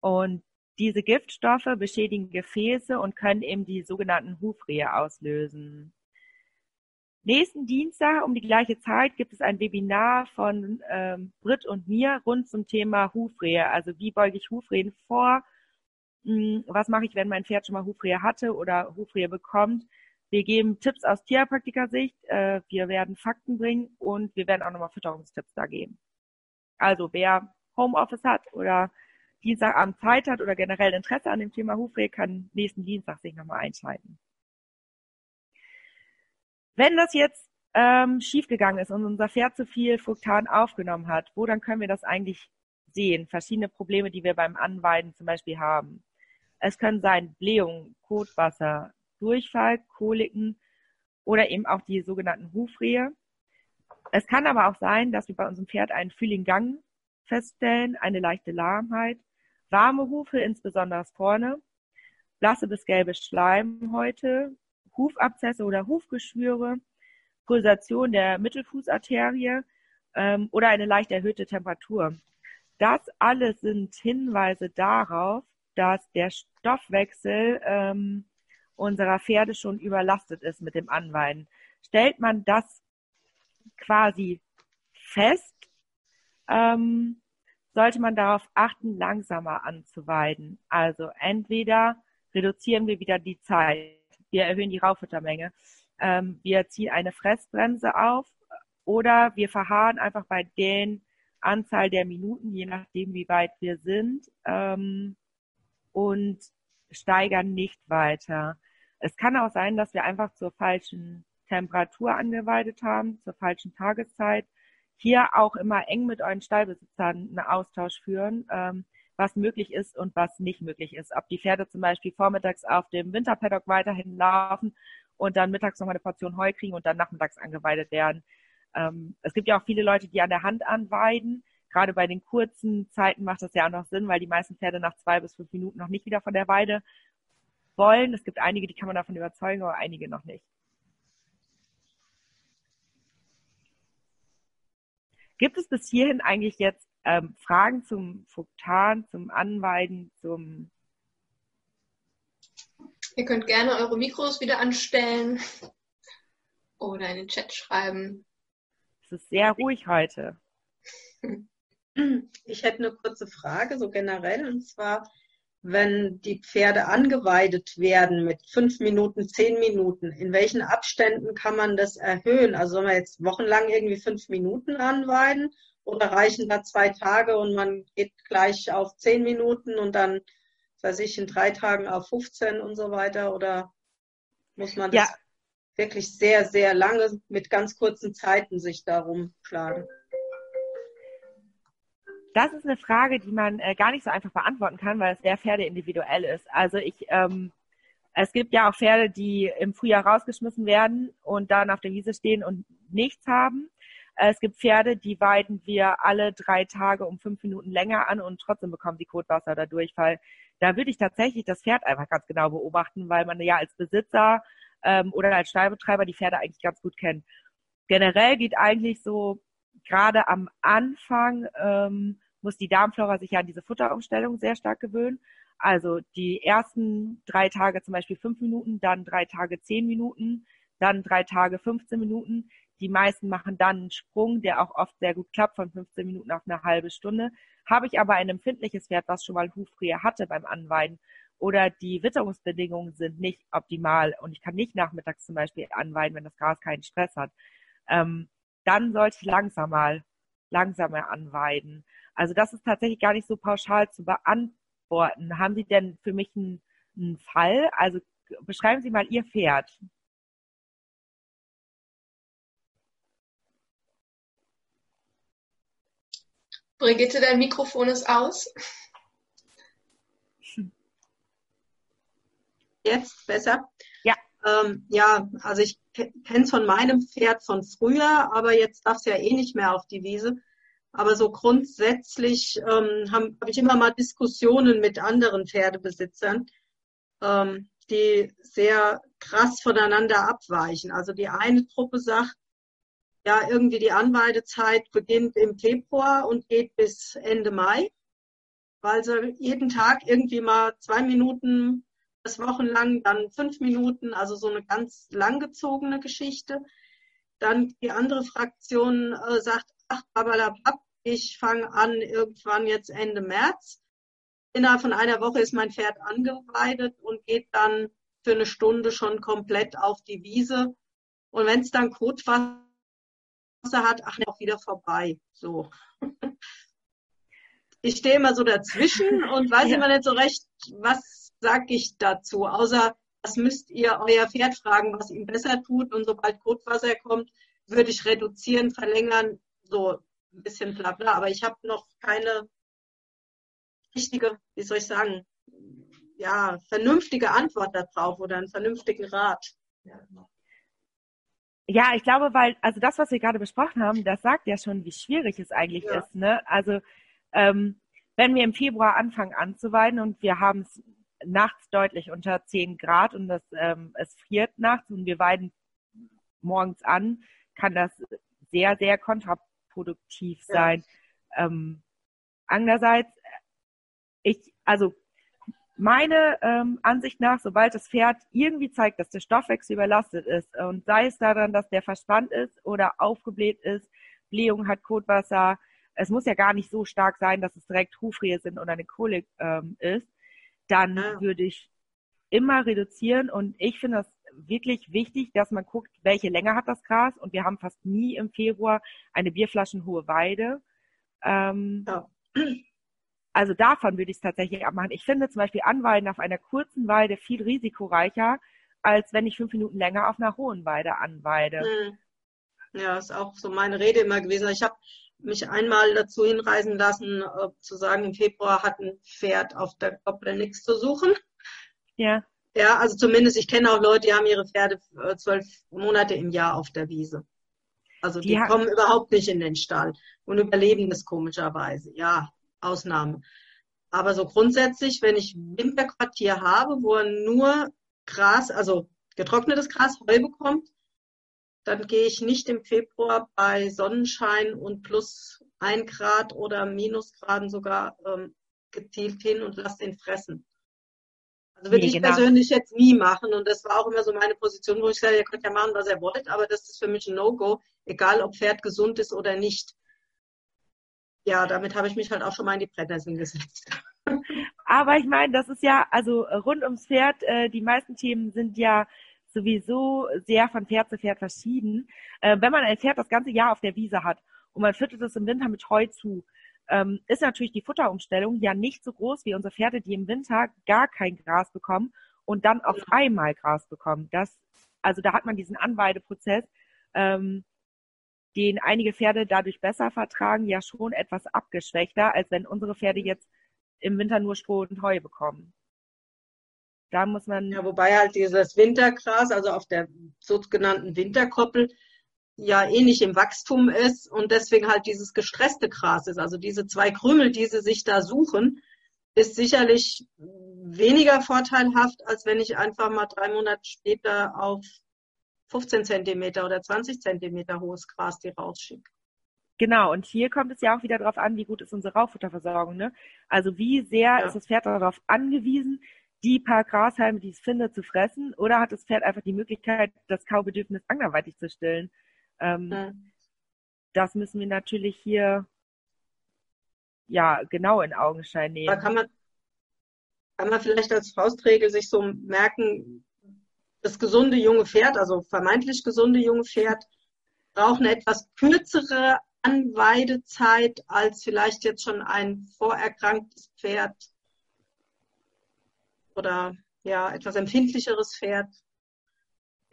Und diese Giftstoffe beschädigen Gefäße und können eben die sogenannten Hufrehe auslösen. Nächsten Dienstag um die gleiche Zeit gibt es ein Webinar von ähm, Britt und mir rund zum Thema Hufrehe. Also wie beuge ich Hufrehen vor? Hm, was mache ich, wenn mein Pferd schon mal Hufrehe hatte oder Hufrehe bekommt? Wir geben Tipps aus Tierpraktikersicht, äh, wir werden Fakten bringen und wir werden auch nochmal Fütterungstipps da geben. Also wer Homeoffice hat oder Dienstagabend Zeit hat oder generell Interesse an dem Thema Hufrehe, kann nächsten Dienstag sich nochmal einschalten. Wenn das jetzt ähm, schiefgegangen ist und unser Pferd zu viel Fruktan aufgenommen hat, wo dann können wir das eigentlich sehen? Verschiedene Probleme, die wir beim Anweiden zum Beispiel haben. Es können sein Blähung, Kotwasser, Durchfall, Koliken oder eben auch die sogenannten Hufrehe. Es kann aber auch sein, dass wir bei unserem Pferd einen fühligen Gang feststellen, eine leichte Lahmheit, warme Hufe, insbesondere vorne, blasse bis gelbe Schleimhäute, Hufabzesse oder Hufgeschwüre, Pulsation der Mittelfußarterie ähm, oder eine leicht erhöhte Temperatur. Das alles sind Hinweise darauf, dass der Stoffwechsel ähm, unserer Pferde schon überlastet ist mit dem Anweiden. Stellt man das quasi fest, ähm, sollte man darauf achten, langsamer anzuweiden. Also entweder reduzieren wir wieder die Zeit, wir erhöhen die Rauffuttermenge, ähm, wir ziehen eine Fressbremse auf oder wir verharren einfach bei den Anzahl der Minuten, je nachdem, wie weit wir sind, ähm, und steigern nicht weiter. Es kann auch sein, dass wir einfach zur falschen Temperatur angeweidet haben, zur falschen Tageszeit. Hier auch immer eng mit euren Stallbesitzern einen Austausch führen, ähm, was möglich ist und was nicht möglich ist. Ob die Pferde zum Beispiel vormittags auf dem Winterpaddock weiterhin laufen und dann mittags nochmal eine Portion Heu kriegen und dann nachmittags angeweidet werden. Ähm, es gibt ja auch viele Leute, die an der Hand anweiden. Gerade bei den kurzen Zeiten macht das ja auch noch Sinn, weil die meisten Pferde nach zwei bis fünf Minuten noch nicht wieder von der Weide wollen. Es gibt einige, die kann man davon überzeugen, aber einige noch nicht. Gibt es bis hierhin eigentlich jetzt ähm, Fragen zum Fuktan, zum Anweiden, zum Ihr könnt gerne eure Mikros wieder anstellen oder in den Chat schreiben. Es ist sehr ruhig heute. Ich hätte eine kurze Frage, so generell, und zwar, wenn die Pferde angeweidet werden mit fünf Minuten, zehn Minuten, in welchen Abständen kann man das erhöhen? Also soll man jetzt wochenlang irgendwie fünf Minuten anweiden oder reichen da zwei Tage und man geht gleich auf zehn Minuten und dann, weiß ich, in drei Tagen auf 15 und so weiter? Oder muss man das ja. wirklich sehr, sehr lange mit ganz kurzen Zeiten sich darum schlagen? Das ist eine Frage, die man äh, gar nicht so einfach beantworten kann, weil es sehr pferdeindividuell ist. Also ich, ähm, es gibt ja auch Pferde, die im Frühjahr rausgeschmissen werden und dann auf der Wiese stehen und nichts haben. Äh, es gibt Pferde, die weiden wir alle drei Tage um fünf Minuten länger an und trotzdem bekommen sie Kotwasser oder Durchfall. Da würde ich tatsächlich das Pferd einfach ganz genau beobachten, weil man ja als Besitzer ähm, oder als Stallbetreiber die Pferde eigentlich ganz gut kennt. Generell geht eigentlich so gerade am Anfang ähm, muss die Darmflora sich ja an diese Futterumstellung sehr stark gewöhnen. Also die ersten drei Tage zum Beispiel fünf Minuten, dann drei Tage zehn Minuten, dann drei Tage 15 Minuten. Die meisten machen dann einen Sprung, der auch oft sehr gut klappt, von 15 Minuten auf eine halbe Stunde. Habe ich aber ein empfindliches Pferd, was schon mal Hufrehe hatte beim Anweiden oder die Witterungsbedingungen sind nicht optimal und ich kann nicht nachmittags zum Beispiel anweiden, wenn das Gras keinen Stress hat, ähm, dann sollte ich langsam langsamer anweiden. Also das ist tatsächlich gar nicht so pauschal zu beantworten. Haben Sie denn für mich einen, einen Fall? Also beschreiben Sie mal Ihr Pferd. Brigitte, dein Mikrofon ist aus. Jetzt besser? Ja. Ähm, ja, also ich kenne es von meinem Pferd von früher, aber jetzt darf es ja eh nicht mehr auf die Wiese. Aber so grundsätzlich ähm, habe hab ich immer mal Diskussionen mit anderen Pferdebesitzern, ähm, die sehr krass voneinander abweichen. Also die eine Truppe sagt, ja, irgendwie die Anweidezeit beginnt im Februar und geht bis Ende Mai, weil sie jeden Tag irgendwie mal zwei Minuten das wochenlang, dann fünf Minuten, also so eine ganz langgezogene Geschichte. Dann die andere Fraktion äh, sagt, ach, babalabab, ich fange an irgendwann jetzt Ende März. Innerhalb von einer Woche ist mein Pferd angeweidet und geht dann für eine Stunde schon komplett auf die Wiese. Und wenn es dann Kotwasser hat, ach, auch wieder vorbei. So. Ich stehe immer so dazwischen und weiß ja. immer nicht so recht, was sag ich dazu, außer das müsst ihr euer Pferd fragen, was ihm besser tut. Und sobald Kotwasser kommt, würde ich reduzieren, verlängern. So, ein bisschen bla bla, aber ich habe noch keine richtige, wie soll ich sagen, ja, vernünftige Antwort darauf oder einen vernünftigen Rat. Ja. ich glaube, weil, also das, was wir gerade besprochen haben, das sagt ja schon, wie schwierig es eigentlich ja. ist. Ne? Also ähm, wenn wir im Februar anfangen anzuweiden und wir haben es nachts deutlich unter 10 Grad und das, ähm, es friert nachts und wir weiden morgens an, kann das sehr, sehr kontra produktiv sein. Ja. Ähm, andererseits, ich, also meine ähm, Ansicht nach, sobald das Pferd irgendwie zeigt, dass der Stoffwechsel überlastet ist und sei es daran, dass der verspannt ist oder aufgebläht ist, Blähung hat, Kotwasser, es muss ja gar nicht so stark sein, dass es direkt Hufrehe sind oder eine Kolik ähm, ist, dann Ja. würde ich immer reduzieren und ich finde das wirklich wichtig, dass man guckt, welche Länge hat das Gras und wir haben fast nie im Februar eine bierflaschenhohe Weide. Ähm, Ja. Also davon würde ich es tatsächlich abmachen. Ich finde zum Beispiel Anweiden auf einer kurzen Weide viel risikoreicher, als wenn ich fünf Minuten länger auf einer hohen Weide anweide. Hm. Ja, ist auch so meine Rede immer gewesen. Ich habe mich einmal dazu hinreisen lassen, äh, zu sagen, im Februar hat ein Pferd auf der Koppel nichts zu suchen. Ja, Ja, also zumindest, ich kenne auch Leute, die haben ihre Pferde äh, zwölf Monate im Jahr auf der Wiese. Also die, Die kommen überhaupt nicht in den Stall und überleben das komischerweise. Ja, Ausnahme. Aber so grundsätzlich, wenn ich Winterquartier habe, wo er nur Gras, also getrocknetes Gras, Heu bekommt, dann gehe ich nicht im Februar bei Sonnenschein und plus ein Grad oder Minusgraden sogar ähm, gezielt hin und lasse den fressen. Also würde Nee, ich genau. persönlich jetzt nie machen und das war auch immer so meine Position, wo ich sage, ihr könnt ja machen, was ihr wollt, aber das ist für mich ein No-Go, egal ob Pferd gesund ist oder nicht. Ja, damit habe ich mich halt auch schon mal in die Brennnesseln gesetzt. aber ich meine, das ist ja, also rund ums Pferd, äh, die meisten Themen sind ja sowieso sehr von Pferd zu Pferd verschieden. Äh, wenn man ein Pferd das ganze Jahr auf der Wiese hat und man füttert es im Winter mit Heu zu, ähm, ist natürlich die Futterumstellung ja nicht so groß wie unsere Pferde, die im Winter gar kein Gras bekommen und dann auf einmal Gras bekommen. Das, also da hat man diesen Anweideprozess, ähm, den einige Pferde dadurch besser vertragen, ja schon etwas abgeschwächter, als wenn unsere Pferde jetzt im Winter nur Stroh und Heu bekommen. Da muss man, Ja, wobei halt dieses Wintergras, also auf der sogenannten Winterkoppel, ja eh nicht im Wachstum ist und deswegen halt dieses gestresste Gras ist. Also diese zwei Krümel, die sie sich da suchen, ist sicherlich weniger vorteilhaft, als wenn ich einfach mal drei Monate später auf 15 Zentimeter oder 20 Zentimeter hohes Gras die rausschicke. genau, und hier kommt es ja auch wieder darauf an, wie gut ist unsere Rauffutterversorgung, ne? Also wie sehr Ja. ist das Pferd darauf angewiesen, die paar Grashalme, die es findet, zu fressen, oder hat das Pferd einfach die Möglichkeit, das Kaubedürfnis anderweitig zu stillen? Ähm, Hm. Das müssen wir natürlich hier ja genau in Augenschein Da nehmen. kann man, kann man vielleicht als Faustregel sich so merken, das gesunde junge Pferd, also vermeintlich gesunde junge Pferd, braucht eine etwas kürzere Anweidezeit als vielleicht jetzt schon ein vorerkranktes Pferd oder ja, etwas empfindlicheres Pferd.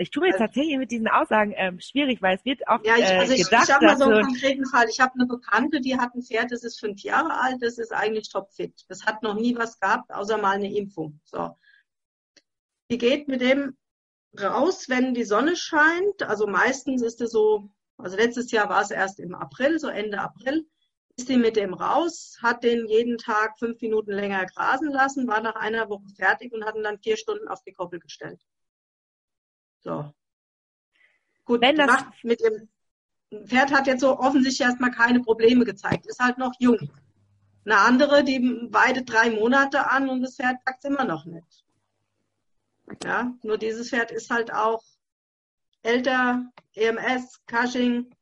Ich tue mir jetzt Also- tatsächlich mit diesen Aussagen ähm, schwierig, weil es wird oft Ja, ich, äh, also ich, gedacht, ich habe mal so einen konkreten Fall. Ich habe eine Bekannte, die hat ein Pferd, das ist fünf Jahre alt, das ist eigentlich topfit. Das hat noch nie was gehabt, außer mal eine Impfung. So. Die geht mit dem raus, wenn die Sonne scheint. Also meistens ist es so, also letztes Jahr war es erst im April, so Ende April, ist die mit dem raus, hat den jeden Tag fünf Minuten länger grasen lassen, war nach einer Woche fertig und hat ihn dann vier Stunden auf die Koppel gestellt. So. Gut, Wenn das- macht mit dem Pferd hat jetzt so offensichtlich erstmal keine Probleme gezeigt, ist halt noch jung. Eine andere, die weidet drei Monate an und das Pferd packt immer noch nicht. Ja, nur dieses Pferd ist halt auch älter, EMS, Cushing,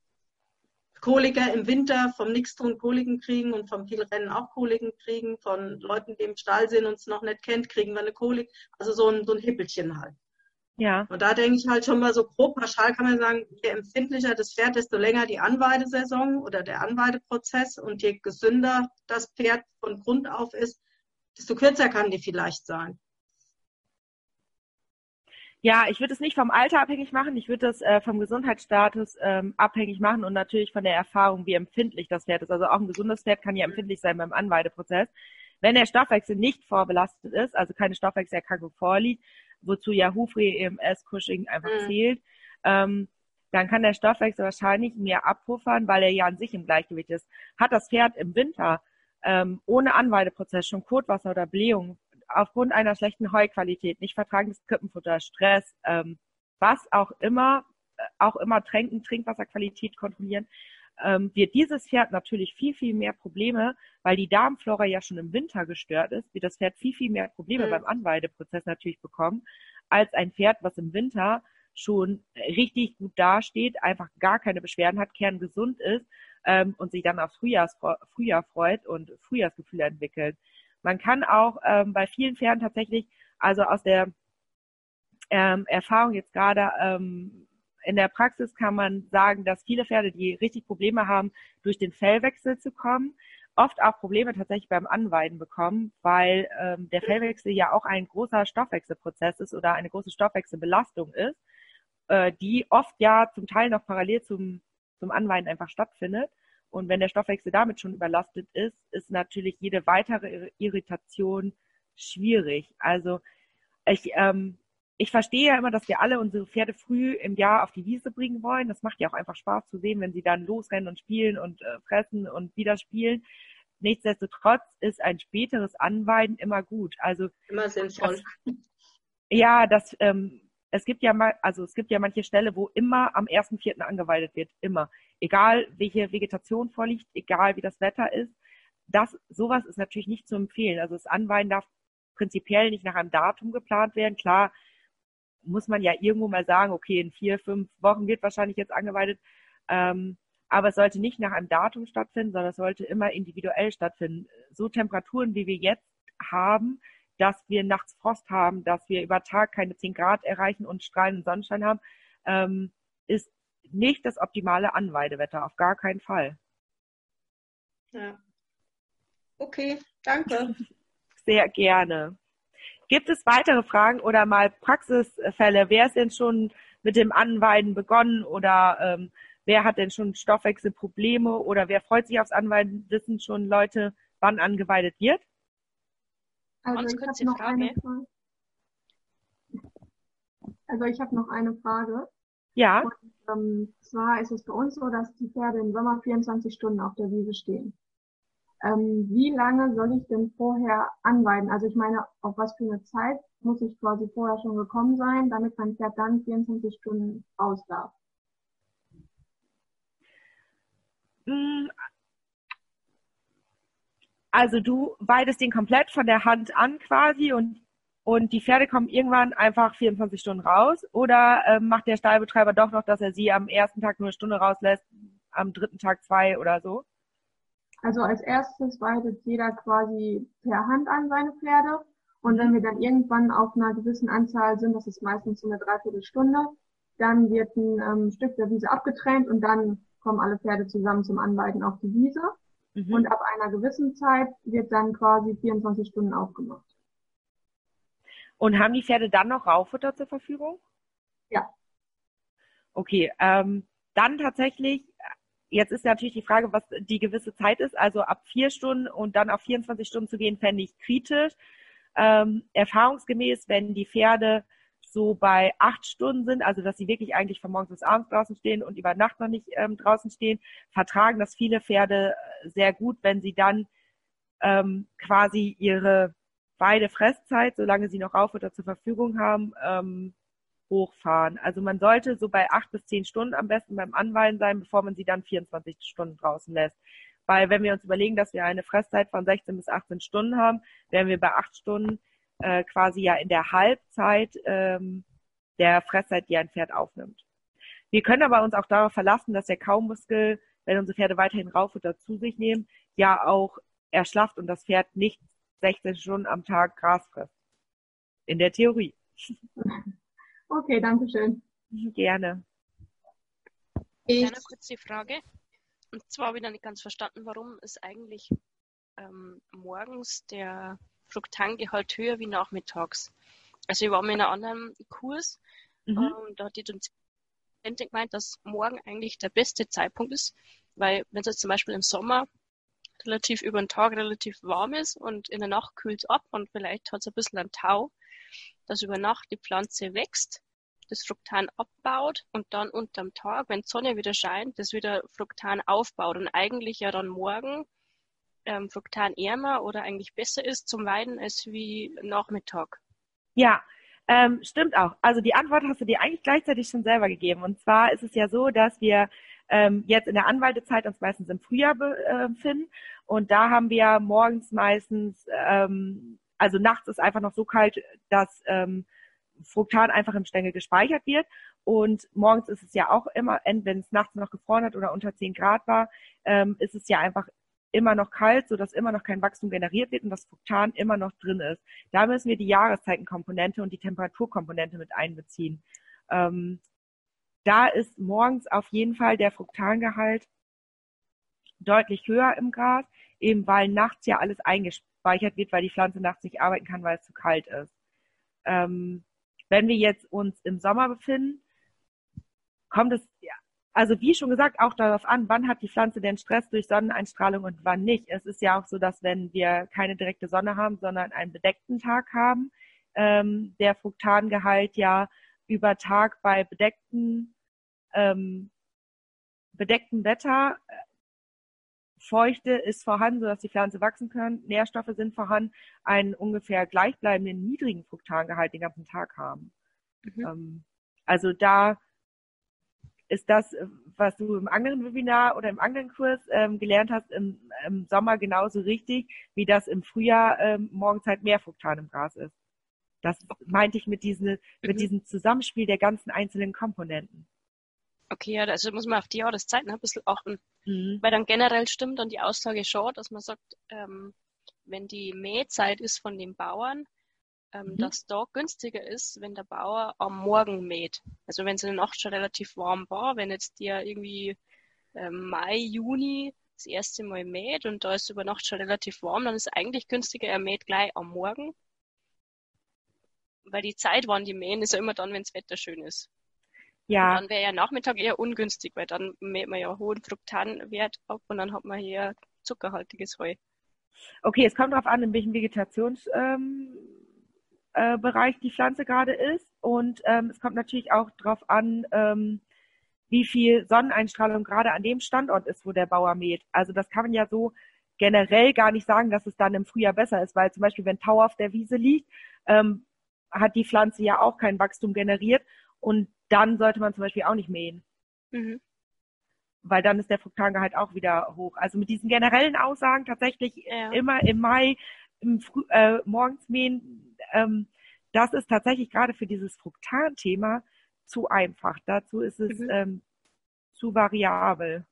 Koliker im Winter, vom Nixtun Koliken kriegen und vom viel Rennen auch Koliken kriegen, von Leuten, die im Stall sind und es noch nicht kennt, kriegen wir eine Kolik. Also so ein, so ein Hippelchen halt. Ja, Und da denke ich halt schon mal so grob pauschal kann man sagen, je empfindlicher das Pferd, desto länger die Anweidesaison oder der Anweideprozess und je gesünder das Pferd von Grund auf ist, desto kürzer kann die vielleicht sein. Ja, ich würde es nicht vom Alter abhängig machen. Ich würde es äh, vom Gesundheitsstatus ähm, abhängig machen und natürlich von der Erfahrung, wie empfindlich das Pferd ist. Also auch ein gesundes Pferd kann ja empfindlich sein beim Anweideprozess. Wenn der Stoffwechsel nicht vorbelastet ist, also keine Stoffwechselerkrankung vorliegt, wozu ja Hufrehe, EMS, Cushing einfach Mhm. zählt, ähm, dann kann der Stoffwechsel wahrscheinlich mehr abpuffern, weil er ja an sich im Gleichgewicht ist. Hat das Pferd im Winter ähm, ohne Anweideprozess schon Kotwasser oder Blähung aufgrund einer schlechten Heuqualität, nicht vertragenes Krippenfutter, Stress, ähm, was auch immer, äh, auch immer Tränken, Trinkwasserqualität kontrollieren, ähm, wird dieses Pferd natürlich viel, viel mehr Probleme, weil die Darmflora ja schon im Winter gestört ist, wird das Pferd viel, viel mehr Probleme Mhm. beim Anweideprozess natürlich bekommen, als ein Pferd, was im Winter schon richtig gut dasteht, einfach gar keine Beschwerden hat, kerngesund ist, ähm, und sich dann aufs Frühjahrs, Frühjahr freut und Frühjahrsgefühle entwickelt. Man kann auch ähm, bei vielen Pferden tatsächlich, also aus der ähm, Erfahrung jetzt gerade ähm, in der Praxis kann man sagen, dass viele Pferde, die richtig Probleme haben, durch den Fellwechsel zu kommen, oft auch Probleme tatsächlich beim Anweiden bekommen, weil ähm, der Fellwechsel ja auch ein großer Stoffwechselprozess ist oder eine große Stoffwechselbelastung ist, äh, die oft ja zum Teil noch parallel zum, zum Anweiden einfach stattfindet. Und wenn der Stoffwechsel damit schon überlastet ist, ist natürlich jede weitere Irritation schwierig. Also ich, ähm, ich verstehe ja immer, dass wir alle unsere Pferde früh im Jahr auf die Wiese bringen wollen. Das macht ja auch einfach Spaß zu sehen, wenn sie dann losrennen und spielen und äh, fressen und wieder spielen. Nichtsdestotrotz ist ein späteres Anweiden immer gut. Also immer sinnvoll. Das, ja, das ähm, es gibt ja mal, also es gibt ja manche Stelle, wo immer am ersten Vierten angeweidet wird, immer. Egal welche Vegetation vorliegt, egal wie das Wetter ist. Das, sowas ist natürlich nicht zu empfehlen. Also das Anweiden darf prinzipiell nicht nach einem Datum geplant werden. Klar muss man ja irgendwo mal sagen, okay, in vier, fünf Wochen wird wahrscheinlich jetzt angeweidet. Ähm, aber es sollte nicht nach einem Datum stattfinden, sondern es sollte immer individuell stattfinden. So Temperaturen, wie wir jetzt haben, dass wir nachts Frost haben, dass wir über Tag keine 10 Grad erreichen und strahlenden Sonnenschein haben, ähm, ist nicht das optimale Anweidewetter, auf gar keinen Fall. Ja. Okay, danke. Sehr gerne. Gibt es weitere Fragen oder mal Praxisfälle? Wer ist denn schon mit dem Anweiden begonnen oder ähm, wer hat denn schon Stoffwechselprobleme oder wer freut sich aufs Anweiden? Wissen schon Leute, wann angeweidet wird? Also ich habe noch Frage. eine Frage. Also ich habe noch eine Frage. Ja. Und, ähm, zwar ist es bei uns so, dass die Pferde im Sommer 24 Stunden auf der Wiese stehen. Ähm, wie lange soll ich denn vorher anweiden? Also ich meine, auf was für eine Zeit muss ich quasi vorher schon gekommen sein, damit mein Pferd dann 24 Stunden raus darf? Hm, also du weidest den komplett von der Hand an quasi und, und die Pferde kommen irgendwann einfach 24 Stunden raus oder äh, macht der Stallbetreiber doch noch, dass er sie am ersten Tag nur eine Stunde rauslässt, am dritten Tag zwei oder so? Also als erstes weidet jeder quasi per Hand an seine Pferde und wenn wir dann irgendwann auf einer gewissen Anzahl sind, das ist meistens so eine Dreiviertelstunde, dann wird ein ähm, Stück der Wiese abgetrennt und dann kommen alle Pferde zusammen zum Anweiden auf die Wiese. Mhm. Und ab einer gewissen Zeit wird dann quasi 24 Stunden aufgemacht. Und haben die Pferde dann noch Raufutter zur Verfügung? Ja. Okay, ähm, dann tatsächlich, jetzt ist natürlich die Frage, was die gewisse Zeit ist. Also ab vier Stunden und dann auf 24 Stunden zu gehen, fände ich kritisch. Ähm, erfahrungsgemäß, wenn die Pferde so bei acht Stunden sind, also dass sie wirklich eigentlich von morgens bis abends draußen stehen und über Nacht noch nicht ähm, draußen stehen, vertragen das viele Pferde äh, sehr gut, wenn sie dann ähm, quasi ihre beide Fresszeit, solange sie noch Rauffutter zur Verfügung haben, ähm, hochfahren. Also man sollte so bei acht bis zehn Stunden am besten beim Anweiden sein, bevor man sie dann 24 Stunden draußen lässt. Weil wenn wir uns überlegen, dass wir eine Fresszeit von 16 bis 18 Stunden haben, wären wir bei acht Stunden äh, quasi ja in der Halbzeit ähm, der Fresszeit, die ein Pferd aufnimmt. Wir können aber uns auch darauf verlassen, dass der Kaumuskel, wenn unsere Pferde weiterhin Raufutter zu sich nehmen, ja auch erschlafft und das Pferd nicht 16 Stunden am Tag Gras frisst. In der Theorie. Okay, danke schön. Gerne. Ich eine kurze Frage. Und zwar habe ich noch nicht ganz verstanden, warum ist eigentlich ähm, morgens der Fructangehalt höher wie nachmittags. Also ich war mal in einem anderen Kurs mhm. und da hat die Dozentin gemeint, dass morgen eigentlich der beste Zeitpunkt ist, weil wenn es jetzt zum Beispiel im Sommer relativ über den Tag relativ warm ist und in der Nacht kühlt es ab und vielleicht hat es ein bisschen ein Tau, dass über Nacht die Pflanze wächst, das Fruktan abbaut und dann unterm Tag, wenn die Sonne wieder scheint, das wieder Fruktan aufbaut und eigentlich ja dann morgen ähm, fruktanärmer oder eigentlich besser ist zum Weiden als wie Nachmittag? Ja, ähm, stimmt auch. Also die Antwort hast du dir eigentlich gleichzeitig schon selber gegeben. Und zwar ist es ja so, dass wir ähm, jetzt in der Anwaldezeit uns meistens im Frühjahr befinden. Äh, und da haben wir morgens meistens, ähm, also nachts ist einfach noch so kalt, dass ähm, Fruktan einfach im Stängel gespeichert wird. Und morgens ist es ja auch immer, wenn es nachts noch gefroren hat oder unter 10 Grad war, ähm, ist es ja einfach immer noch kalt, sodass immer noch kein Wachstum generiert wird und das Fruktan immer noch drin ist. Da müssen wir die Jahreszeitenkomponente und die Temperaturkomponente mit einbeziehen. Ähm, da ist morgens auf jeden Fall der Fruktangehalt deutlich höher im Gras, eben weil nachts ja alles eingespeichert wird, weil die Pflanze nachts nicht arbeiten kann, weil es zu kalt ist. Ähm, wenn wir jetzt uns im Sommer befinden, kommt es, also wie schon gesagt, auch darauf an, wann hat die Pflanze denn Stress durch Sonneneinstrahlung und wann nicht. Es ist ja auch so, dass wenn wir keine direkte Sonne haben, sondern einen bedeckten Tag haben, ähm, der Fruktangehalt ja über Tag bei bedeckten, ähm, bedecktem Wetter äh, Feuchte ist vorhanden, sodass die Pflanze wachsen kann. Nährstoffe sind vorhanden, einen ungefähr gleichbleibenden niedrigen Fruktangehalt den ganzen Tag haben. Mhm. Ähm, also da ist das, was du im anderen Webinar oder im anderen Kurs ähm, gelernt hast, im, im, Sommer genauso richtig, wie das im Frühjahr ähm, morgens halt mehr Fruktan im Gras ist. Das meinte ich mit, diesen, mit mhm. diesem Zusammenspiel der ganzen einzelnen Komponenten. Okay, ja, also muss man auf die Jahreszeiten ein bisschen achten. Mhm. Weil dann generell stimmt dann die Aussage schon, dass man sagt, ähm, wenn die Mähzeit ist von den Bauern, ähm, mhm. dass da günstiger ist, wenn der Bauer am Morgen mäht. Also wenn es in der Nacht schon relativ warm war, wenn jetzt der irgendwie ähm, Mai, Juni das erste Mal mäht und da ist über Nacht schon relativ warm, dann ist es eigentlich günstiger, er mäht gleich am Morgen. Weil die Zeit, wann die mähen, ist ja immer dann, wenn das Wetter schön ist. Ja. Und dann wäre ja Nachmittag eher ungünstig, weil dann mäht man ja hohen Fruktanwert ab und dann hat man hier zuckerhaltiges Heu. Okay, es kommt darauf an, in welchem Vegetations ähm, äh, die Pflanze gerade ist. Und ähm, es kommt natürlich auch darauf an, ähm, wie viel Sonneneinstrahlung gerade an dem Standort ist, wo der Bauer mäht. Also das kann man ja so generell gar nicht sagen, dass es dann im Frühjahr besser ist, weil zum Beispiel, wenn Tau auf der Wiese liegt, ähm, hat die Pflanze ja auch kein Wachstum generiert und dann sollte man zum Beispiel auch nicht mähen. Mhm. Weil dann ist der Fruktangehalt auch wieder hoch. Also mit diesen generellen Aussagen tatsächlich ja. immer im Mai im Früh, äh, morgens mähen, ähm, das ist tatsächlich gerade für dieses Fruktan-Thema zu einfach. Dazu ist es mhm. ähm, zu variabel.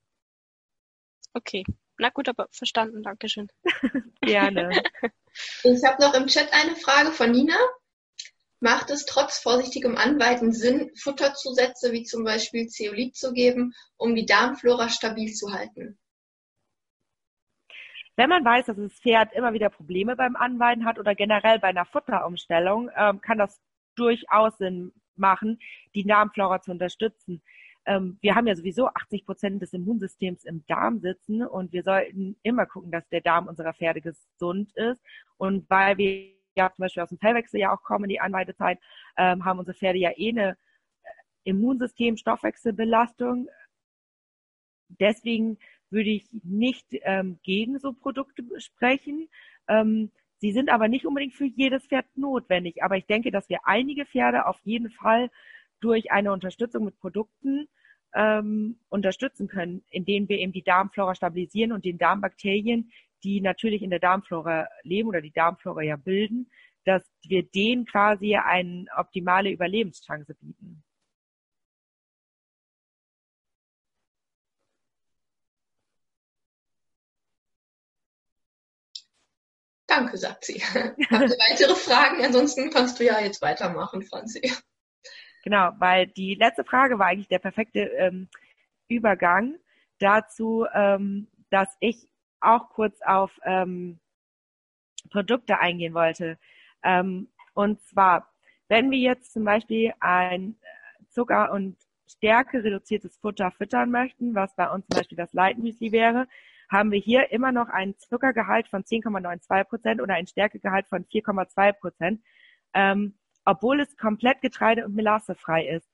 Okay, na gut, aber verstanden, Dankeschön. Gerne. Ich habe noch im Chat eine Frage von Nina. Macht es trotz vorsichtigem Anweiten Sinn, Futterzusätze wie zum Beispiel Zeolit zu geben, um die Darmflora stabil zu halten? Wenn man weiß, dass das Pferd immer wieder Probleme beim Anweiden hat oder generell bei einer Futterumstellung, ähm, kann das durchaus Sinn machen, die Darmflora zu unterstützen. Ähm, wir haben ja sowieso 80 Prozent des Immunsystems im Darm sitzen und wir sollten immer gucken, dass der Darm unserer Pferde gesund ist. Und weil wir ja zum Beispiel aus dem Fellwechsel ja auch kommen, die Anweidezeit, ähm, haben unsere Pferde ja eh eine Immunsystem, Stoffwechselbelastung. Deswegen würde ich nicht ähm, gegen so Produkte sprechen. Ähm, sie sind aber nicht unbedingt für jedes Pferd notwendig. Aber ich denke, dass wir einige Pferde auf jeden Fall durch eine Unterstützung mit Produkten ähm, unterstützen können, indem wir eben die Darmflora stabilisieren und den Darmbakterien, die natürlich in der Darmflora leben oder die Darmflora ja bilden, dass wir denen quasi eine optimale Überlebenschance bieten. Danke, sagt sie. Habt ihr weitere Fragen? Ansonsten kannst du ja jetzt weitermachen, Franzi. Genau, weil die letzte Frage war eigentlich der perfekte ähm, Übergang dazu, ähm, dass ich auch kurz auf ähm, Produkte eingehen wollte. Ähm, und zwar, wenn wir jetzt zum Beispiel ein Zucker- und Stärke reduziertes Futter füttern möchten, was bei uns zum Beispiel das Leitmüsli wäre, haben wir hier immer noch einen Zuckergehalt von 10,92 Prozent oder einen Stärkegehalt von 4,2 Prozent, ähm, obwohl es komplett getreide- und melassefrei ist.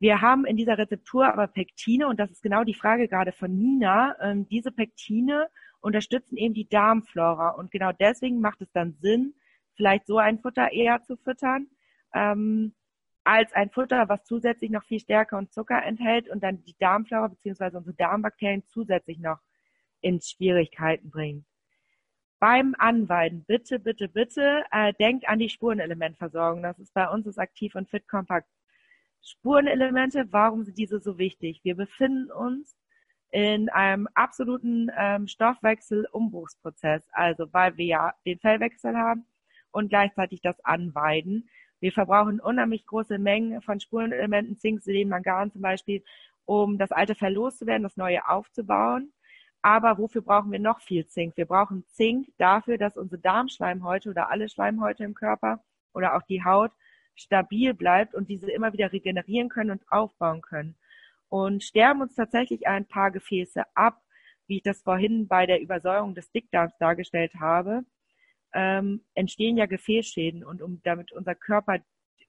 Wir haben in dieser Rezeptur aber Pektine und das ist genau die Frage gerade von Nina. Ähm, diese Pektine unterstützen eben die Darmflora und genau deswegen macht es dann Sinn, vielleicht so ein Futter eher zu füttern, ähm, als ein Futter, was zusätzlich noch viel Stärke und Zucker enthält und dann die Darmflora bzw. unsere Darmbakterien zusätzlich noch in Schwierigkeiten bringt. beim Anweiden bitte, bitte, bitte äh, denkt an die Spurenelementversorgung. Das ist bei uns das Aktiv und Fit Kompakt. Spurenelemente, warum sind diese so wichtig? Wir befinden uns in einem absoluten ähm, Stoffwechselumbruchsprozess, also weil wir ja den Fellwechsel haben und gleichzeitig das Anweiden. Wir verbrauchen unheimlich große Mengen von Spurenelementen, Zink, Selen, Mangan zum Beispiel, um das alte Fell loszuwerden, das neue aufzubauen. Aber wofür brauchen wir noch viel Zink? Wir brauchen Zink dafür, dass unsere Darmschleimhäute oder alle Schleimhäute im Körper oder auch die Haut stabil bleibt und diese immer wieder regenerieren können und aufbauen können. Und sterben uns tatsächlich ein paar Gefäße ab, wie ich das vorhin bei der Übersäuerung des Dickdarms dargestellt habe, ähm, entstehen ja Gefäßschäden und um damit unser Körper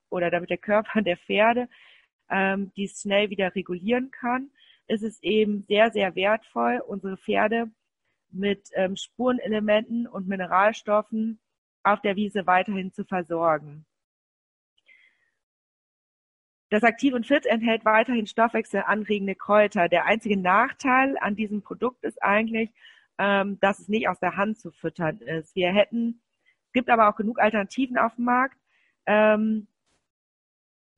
oder damit der Körper der Pferde ähm, dies schnell wieder regulieren kann, ist es eben sehr, sehr wertvoll, unsere Pferde mit ähm, Spurenelementen und Mineralstoffen auf der Wiese weiterhin zu versorgen. Das Aktiv und Fit enthält weiterhin stoffwechselanregende Kräuter. Der einzige Nachteil an diesem Produkt ist eigentlich, ähm, dass es nicht aus der Hand zu füttern ist. Wir hätten, es gibt aber auch genug Alternativen auf dem Markt, ähm,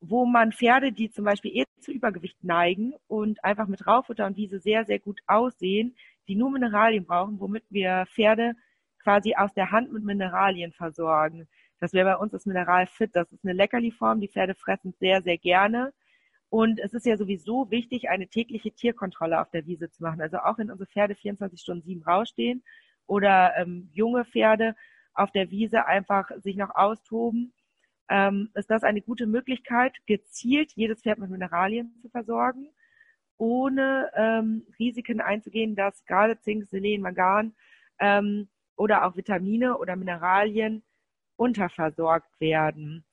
wo man Pferde, die zum Beispiel eher zu Übergewicht neigen und einfach mit Raufutter und Wiese sehr, sehr gut aussehen, die nur Mineralien brauchen, womit wir Pferde quasi aus der Hand mit Mineralien versorgen. Das wäre bei uns das Mineral Fit. Das ist eine Leckerliform. Die Pferde fressen sehr, sehr gerne. Und es ist ja sowieso wichtig, eine tägliche Tierkontrolle auf der Wiese zu machen. Also auch wenn unsere Pferde 24 Stunden sieben rausstehen oder ähm, junge Pferde auf der Wiese einfach sich noch austoben, ähm, ist das eine gute Möglichkeit, gezielt jedes Pferd mit Mineralien zu versorgen, ohne ähm, Risiken einzugehen, dass gerade Zink, Selen, Mangan ähm, oder auch Vitamine oder Mineralien unterversorgt werden.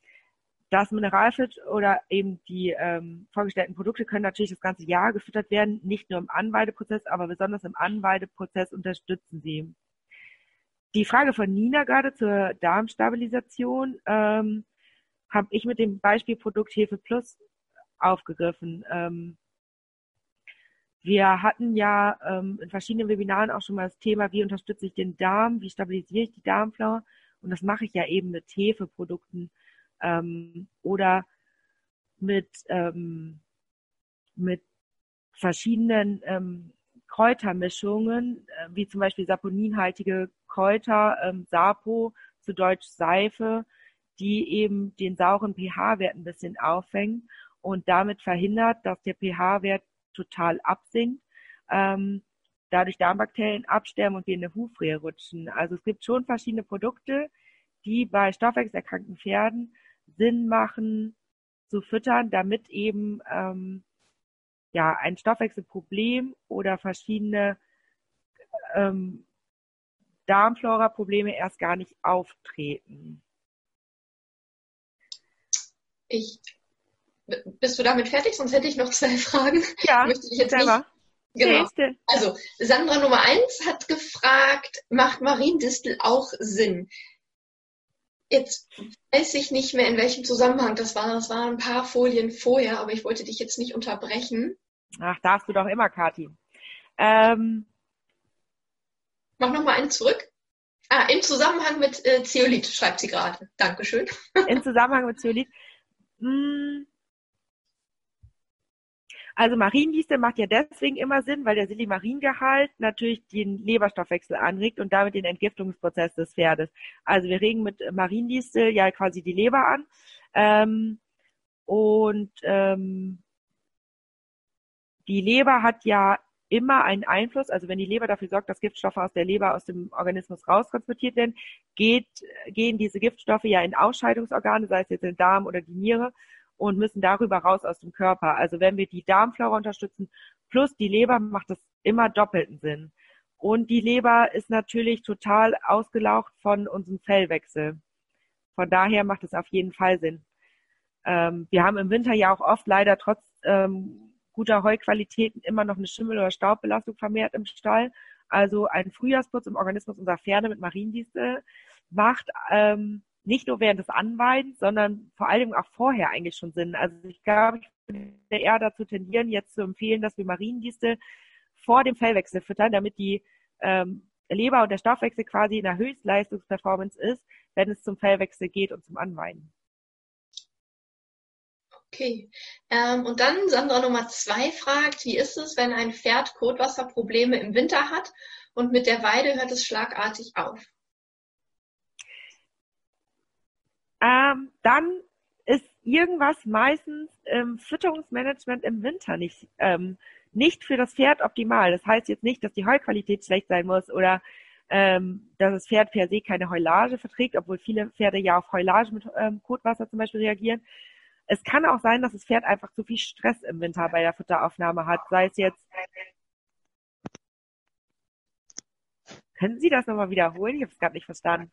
Das Mineralfit oder eben die ähm, vorgestellten Produkte können natürlich das ganze Jahr gefüttert werden, nicht nur im Anweideprozess, aber besonders im Anweideprozess unterstützen sie. Die Frage von Nina gerade zur Darmstabilisation. Ähm, habe ich mit dem Beispielprodukt Hefe Plus aufgegriffen. Ähm, wir hatten ja ähm, in verschiedenen Webinaren auch schon mal das Thema, wie unterstütze ich den Darm, wie stabilisiere ich die Darmflora. Und das mache ich ja eben mit Hefeprodukten ähm, oder mit, ähm, mit verschiedenen ähm, Kräutermischungen, äh, wie zum Beispiel saponinhaltige Kräuter, ähm, Sapo, zu Deutsch Seife, die eben den sauren pH-Wert ein bisschen auffängt und damit verhindert, dass der pH-Wert total absinkt, ähm, dadurch Darmbakterien absterben und wir in eine Hufrehe rutschen. Also es gibt schon verschiedene Produkte, die bei stoffwechselerkrankten Pferden Sinn machen zu füttern, damit eben ähm, ja ein Stoffwechselproblem oder verschiedene ähm, Darmflora-Probleme erst gar nicht auftreten. Ich, bist du damit fertig? Sonst hätte ich noch zwei Fragen. Ja, Möchte ich jetzt selber. Nicht, genau. Also, Sandra Nummer eins hat gefragt, macht Mariendistel auch Sinn? Jetzt weiß ich nicht mehr, in welchem Zusammenhang das war. Das waren ein paar Folien vorher, aber ich wollte dich jetzt nicht unterbrechen. Ach, darfst du doch immer, Kathi. Ähm, Mach noch mal einen zurück. Ah, im Zusammenhang mit äh, Zeolit, schreibt sie gerade. Dankeschön. Im Zusammenhang mit Zeolit. Hm. Also Mariendistel macht ja deswegen immer Sinn, weil der Silimaringehalt natürlich den Leberstoffwechsel anregt und damit den Entgiftungsprozess des Pferdes. Also wir regen mit Mariendistel ja quasi die Leber an. Ähm, und ähm, die Leber hat ja immer einen Einfluss, also wenn die Leber dafür sorgt, dass Giftstoffe aus der Leber aus dem Organismus raustransportiert werden, geht, gehen diese Giftstoffe ja in Ausscheidungsorgane, sei es jetzt den Darm oder die Niere, und müssen darüber raus aus dem Körper. Also wenn wir die Darmflora unterstützen, plus die Leber, macht das immer doppelten Sinn. Und die Leber ist natürlich total ausgelaucht von unserem Fellwechsel. Von daher macht es auf jeden Fall Sinn. Ähm, wir haben im Winter ja auch oft leider trotz ähm, guter Heuqualitäten immer noch eine Schimmel- oder Staubbelastung vermehrt im Stall. Also ein Frühjahrsputz im Organismus unserer Pferde mit Mariendiesel macht ähm, nicht nur während des Anweidens, sondern vor allem auch vorher eigentlich schon Sinn. Also ich glaube, ich würde eher dazu tendieren, jetzt zu empfehlen, dass wir Mariendistel vor dem Fellwechsel füttern, damit die ähm, Leber und der Stoffwechsel quasi in der Höchstleistungsperformance ist, wenn es zum Fellwechsel geht und zum Anweiden. Okay. Ähm, und dann Sandra Nummer zwei fragt, wie ist es, wenn ein Pferd Kotwasserprobleme im Winter hat und mit der Weide hört es schlagartig auf? Ähm, dann ist irgendwas meistens im Fütterungsmanagement im Winter nicht, ähm, nicht für das Pferd optimal. Das heißt jetzt nicht, dass die Heuqualität schlecht sein muss oder ähm, dass das Pferd per se keine Heulage verträgt, obwohl viele Pferde ja auf Heulage mit ähm, Kotwasser zum Beispiel reagieren. Es kann auch sein, dass das Pferd einfach zu viel Stress im Winter bei der Futteraufnahme hat, sei es jetzt. Können Sie das nochmal wiederholen? Ich habe es gerade nicht verstanden.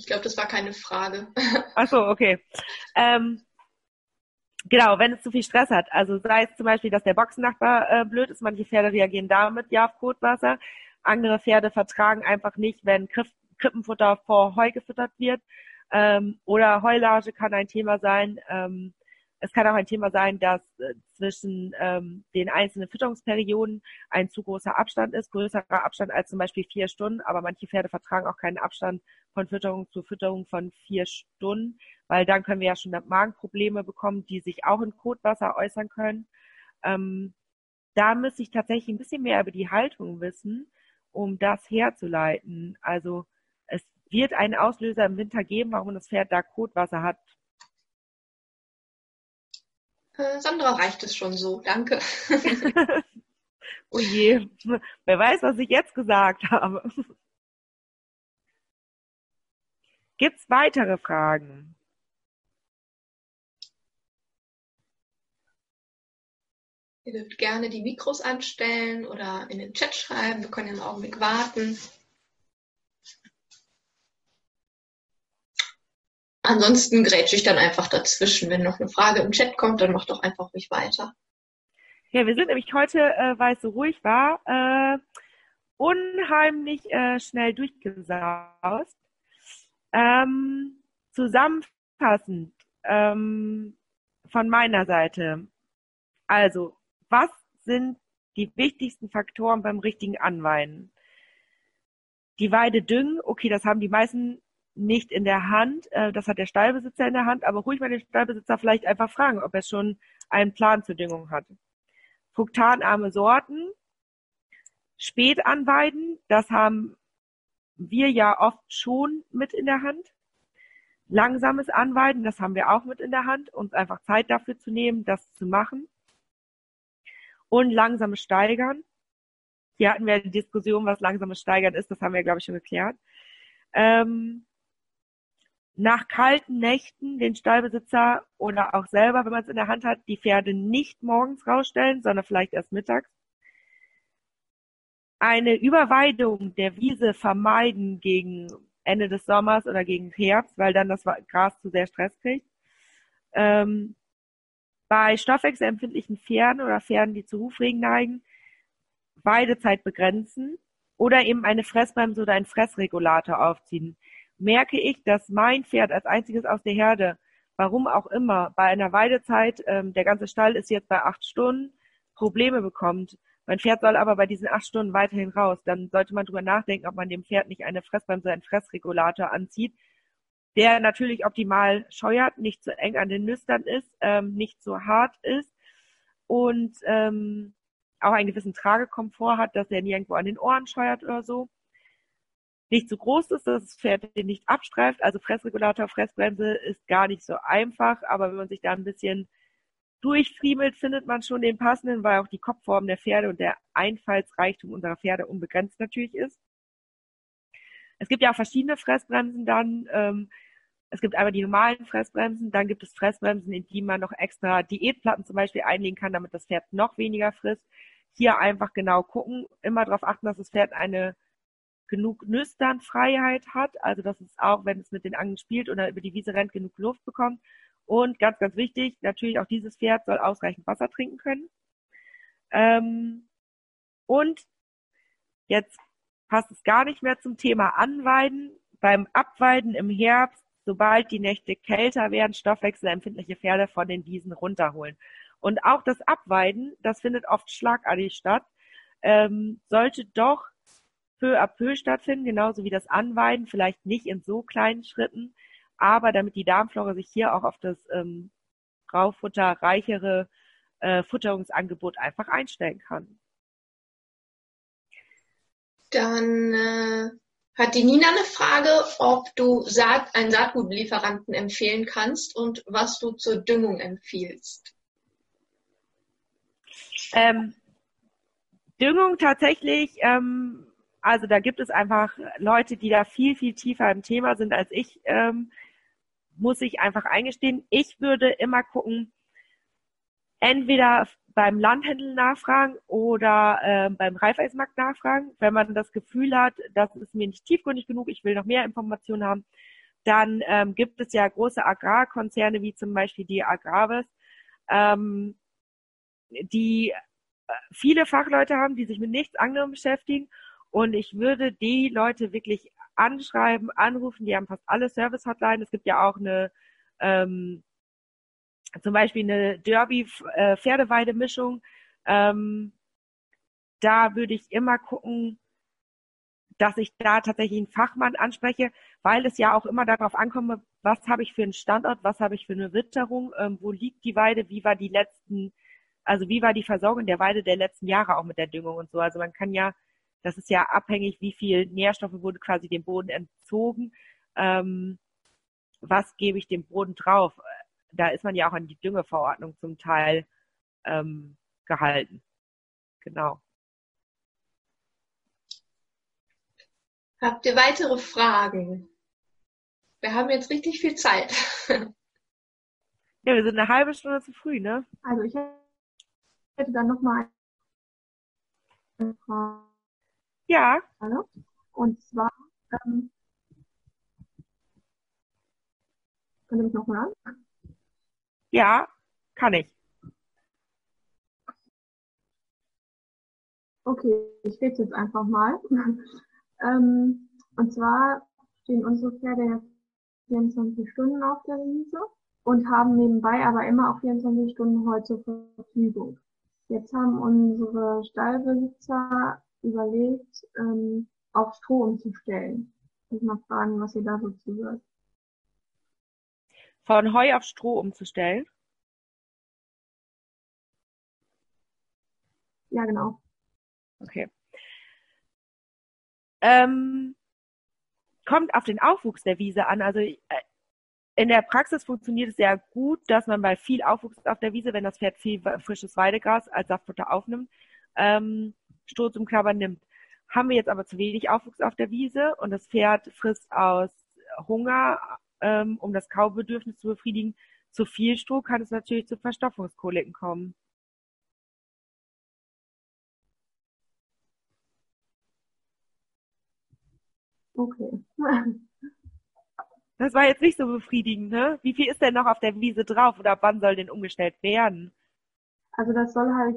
Ich glaube, das war keine Frage. Ach so, okay. Ähm, genau, wenn es zu viel Stress hat. Also sei es zum Beispiel, dass der Boxennachbar äh, blöd ist. Manche Pferde reagieren damit ja auf Kotwasser. Andere Pferde vertragen einfach nicht, wenn Griff, Krippenfutter vor Heu gefüttert wird. Ähm, oder Heulage kann ein Thema sein. Ähm, es kann auch ein Thema sein, dass äh, zwischen ähm, den einzelnen Fütterungsperioden ein zu großer Abstand ist, größerer Abstand als zum Beispiel vier Stunden. Aber manche Pferde vertragen auch keinen Abstand von Fütterung zu Fütterung von vier Stunden, weil dann können wir ja schon Magenprobleme bekommen, die sich auch in Kotwasser äußern können. Ähm, da müsste ich tatsächlich ein bisschen mehr über die Haltung wissen, um das herzuleiten. Also es wird einen Auslöser im Winter geben, warum das Pferd da Kotwasser hat. Äh, Sandra reicht es schon so, danke. oh je, wer weiß, was ich jetzt gesagt habe. Gibt es weitere Fragen? Ihr dürft gerne die Mikros anstellen oder in den Chat schreiben. Wir können einen Augenblick warten. Ansonsten grätsche ich dann einfach dazwischen. Wenn noch eine Frage im Chat kommt, dann mach doch einfach ruhig weiter. Ja, wir sind nämlich heute, äh, weil es so ruhig war, äh, unheimlich äh, schnell durchgesaust. Ähm, zusammenfassend ähm, von meiner Seite. Also, was sind die wichtigsten Faktoren beim richtigen Anweiden? Die Weide düngen, okay, das haben die meisten nicht in der Hand. Äh, das hat der Stallbesitzer in der Hand, aber ruhig mal den Stallbesitzer vielleicht einfach fragen, ob er schon einen Plan zur Düngung hat. Fruktanarme Sorten, spät anweiden, das haben wir ja oft schon mit in der Hand. Langsames Anweiden, das haben wir auch mit in der Hand, uns einfach Zeit dafür zu nehmen, das zu machen. Und langsames Steigern. Hier hatten wir die Diskussion, was langsames Steigern ist, das haben wir, glaube ich, schon geklärt. Ähm, nach kalten Nächten den Stallbesitzer oder auch selber, wenn man es in der Hand hat, die Pferde nicht morgens rausstellen, sondern vielleicht erst mittags. Eine Überweidung der Wiese vermeiden gegen Ende des Sommers oder gegen Herbst, weil dann das Gras zu sehr Stress kriegt. Ähm, bei stoffwechselempfindlichen Pferden oder Pferden, die zu Hufregen neigen, Weidezeit begrenzen oder eben eine Fressbremse oder einen Fressregulator aufziehen merke ich, dass mein Pferd als einziges aus der Herde, warum auch immer, bei einer Weidezeit, ähm, der ganze Stall ist jetzt bei acht Stunden, Probleme bekommt. Mein Pferd soll aber bei diesen acht Stunden weiterhin raus. Dann sollte man drüber nachdenken, ob man dem Pferd nicht eine Fressbremse, einen Fressregulator anzieht, der natürlich optimal scheuert, nicht zu eng an den Nüstern ist, ähm, nicht zu hart ist und ähm, auch einen gewissen Tragekomfort hat, dass er nirgendwo an den Ohren scheuert oder so nicht zu groß ist, dass das Pferd den nicht abstreift. Also Fressregulator, Fressbremse ist gar nicht so einfach, aber wenn man sich da ein bisschen durchfriemelt, findet man schon den passenden, weil auch die Kopfform der Pferde und der Einfallsreichtum unserer Pferde unbegrenzt natürlich ist. Es gibt ja auch verschiedene Fressbremsen dann. Ähm, es gibt einmal die normalen Fressbremsen, dann gibt es Fressbremsen, in die man noch extra Diätplatten zum Beispiel einlegen kann, damit das Pferd noch weniger frisst. Hier einfach genau gucken, immer darauf achten, dass das Pferd eine genug Nüsternfreiheit hat, also dass es auch, wenn es mit den Angeln spielt oder über die Wiese rennt, genug Luft bekommt. Und ganz, ganz wichtig, natürlich auch dieses Pferd soll ausreichend Wasser trinken können. Ähm, und jetzt passt es gar nicht mehr zum Thema Anweiden. Beim Abweiden im Herbst, sobald die Nächte kälter werden, stoffwechselempfindliche Pferde von den Wiesen runterholen. Und auch das Abweiden, das findet oft schlagartig statt, ähm, sollte doch peu à peu stattfinden, genauso wie das Anweiden, vielleicht nicht in so kleinen Schritten, aber damit die Darmflora sich hier auch auf das ähm, Raufutter reichere äh, Futterungsangebot einfach einstellen kann. Dann äh, hat die Nina eine Frage, ob du Saat, einen Saatgutlieferanten empfehlen kannst und was du zur Düngung empfiehlst. Ähm, Düngung tatsächlich, ähm, also da gibt es einfach Leute, die da viel, viel tiefer im Thema sind als ich, ähm, muss ich einfach eingestehen. Ich würde immer gucken, entweder beim Landhändler nachfragen oder äh, beim Reifeismarkt nachfragen. Wenn man das Gefühl hat, das ist mir nicht tiefgründig genug, ich will noch mehr Informationen haben, dann ähm, gibt es ja große Agrarkonzerne wie zum Beispiel die Agravis, ähm, die äh, viele Fachleute haben, die sich mit nichts anderem beschäftigen. Und ich würde die Leute wirklich anschreiben, anrufen. Die haben fast alle Service-Hotline. Es gibt ja auch eine ähm, zum Beispiel eine Derby-Pferdeweide-Mischung. Ähm, da würde ich immer gucken, dass ich da tatsächlich einen Fachmann anspreche, weil es ja auch immer darauf ankommt, was habe ich für einen Standort, was habe ich für eine Witterung, ähm, wo liegt die Weide, wie war die letzten, also wie war die Versorgung der Weide der letzten Jahre auch mit der Düngung und so. Also man kann ja, das ist ja abhängig, wie viel Nährstoffe wurde quasi dem Boden entzogen. Ähm, was gebe ich dem Boden drauf? da ist man ja auch an die Düngeverordnung zum Teil ähm, gehalten. Genau. Habt ihr weitere Fragen? Wir haben jetzt richtig viel Zeit. Ja, wir sind eine halbe Stunde zu früh, ne? Also ich hätte dann nochmal eine Frage. Ja. Und zwar, ähm, könnt ihr mich noch hören? Ja, kann ich. Okay, ich rede jetzt einfach mal. ähm, und zwar stehen unsere Pferde ja 24 Stunden auf der Wiese und haben nebenbei aber immer auch 24 Stunden Heu zur Verfügung. Jetzt haben unsere Stallbesitzer überlegt, ähm, auf Stroh umzustellen. Ich mal fragen, was ihr da so zu sagt von Heu auf Stroh umzustellen? Ja, genau. Okay. Ähm, kommt auf den Aufwuchs der Wiese an. Also äh, in der Praxis funktioniert es sehr gut, dass man bei viel Aufwuchs auf der Wiese, wenn das Pferd viel frisches Weidegras als Saftfutter aufnimmt, ähm, Stroh zum Knabbern nimmt. Haben wir jetzt aber zu wenig Aufwuchs auf der Wiese und das Pferd frisst aus Hunger ähm, um das Kaubedürfnis zu befriedigen. Zu viel Stroh kann es natürlich zu Verstopfungskoliken kommen. Okay. Das war jetzt nicht so befriedigend, ne? Wie viel ist denn noch auf der Wiese drauf oder ab wann soll denn umgestellt werden? Also das soll halt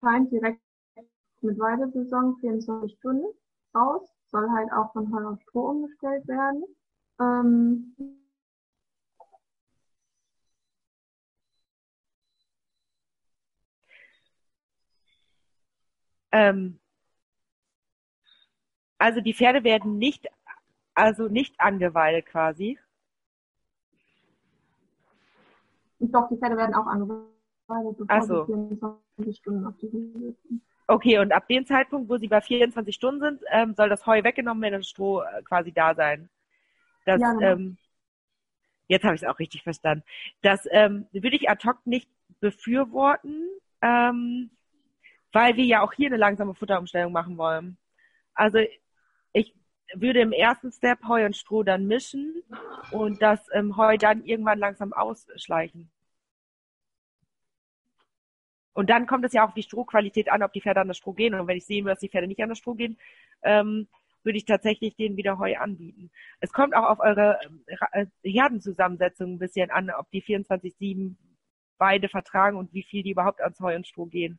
anscheinend direkt mit Weidesaison 24 Stunden raus soll halt auch von Heu auf Stroh umgestellt werden. Ähm, ähm, also die Pferde werden nicht, also nicht angeweidet quasi. Doch, die Pferde werden auch angeweidet, bevor Ach so. sie 24 Stunden auf die Wiese sind. Okay, und ab dem Zeitpunkt, wo sie bei 24 Stunden sind, ähm, soll das Heu weggenommen werden und das Stroh äh, quasi da sein. Das, Ja, genau. ähm, jetzt habe ich es auch richtig verstanden. Das ähm, würde ich ad hoc nicht befürworten, ähm, weil wir ja auch hier eine langsame Futterumstellung machen wollen. Also ich würde im ersten Step Heu und Stroh dann mischen und das ähm, Heu dann irgendwann langsam ausschleichen. Und dann kommt es ja auch auf die Strohqualität an, ob die Pferde an das Stroh gehen. Und wenn ich sehen will, dass die Pferde nicht an das Stroh gehen, ähm, würde ich tatsächlich denen wieder Heu anbieten. Es kommt auch auf eure äh, Herdenzusammensetzung ein bisschen an, ob die 24-7 beide vertragen und wie viel die überhaupt ans Heu und Stroh gehen.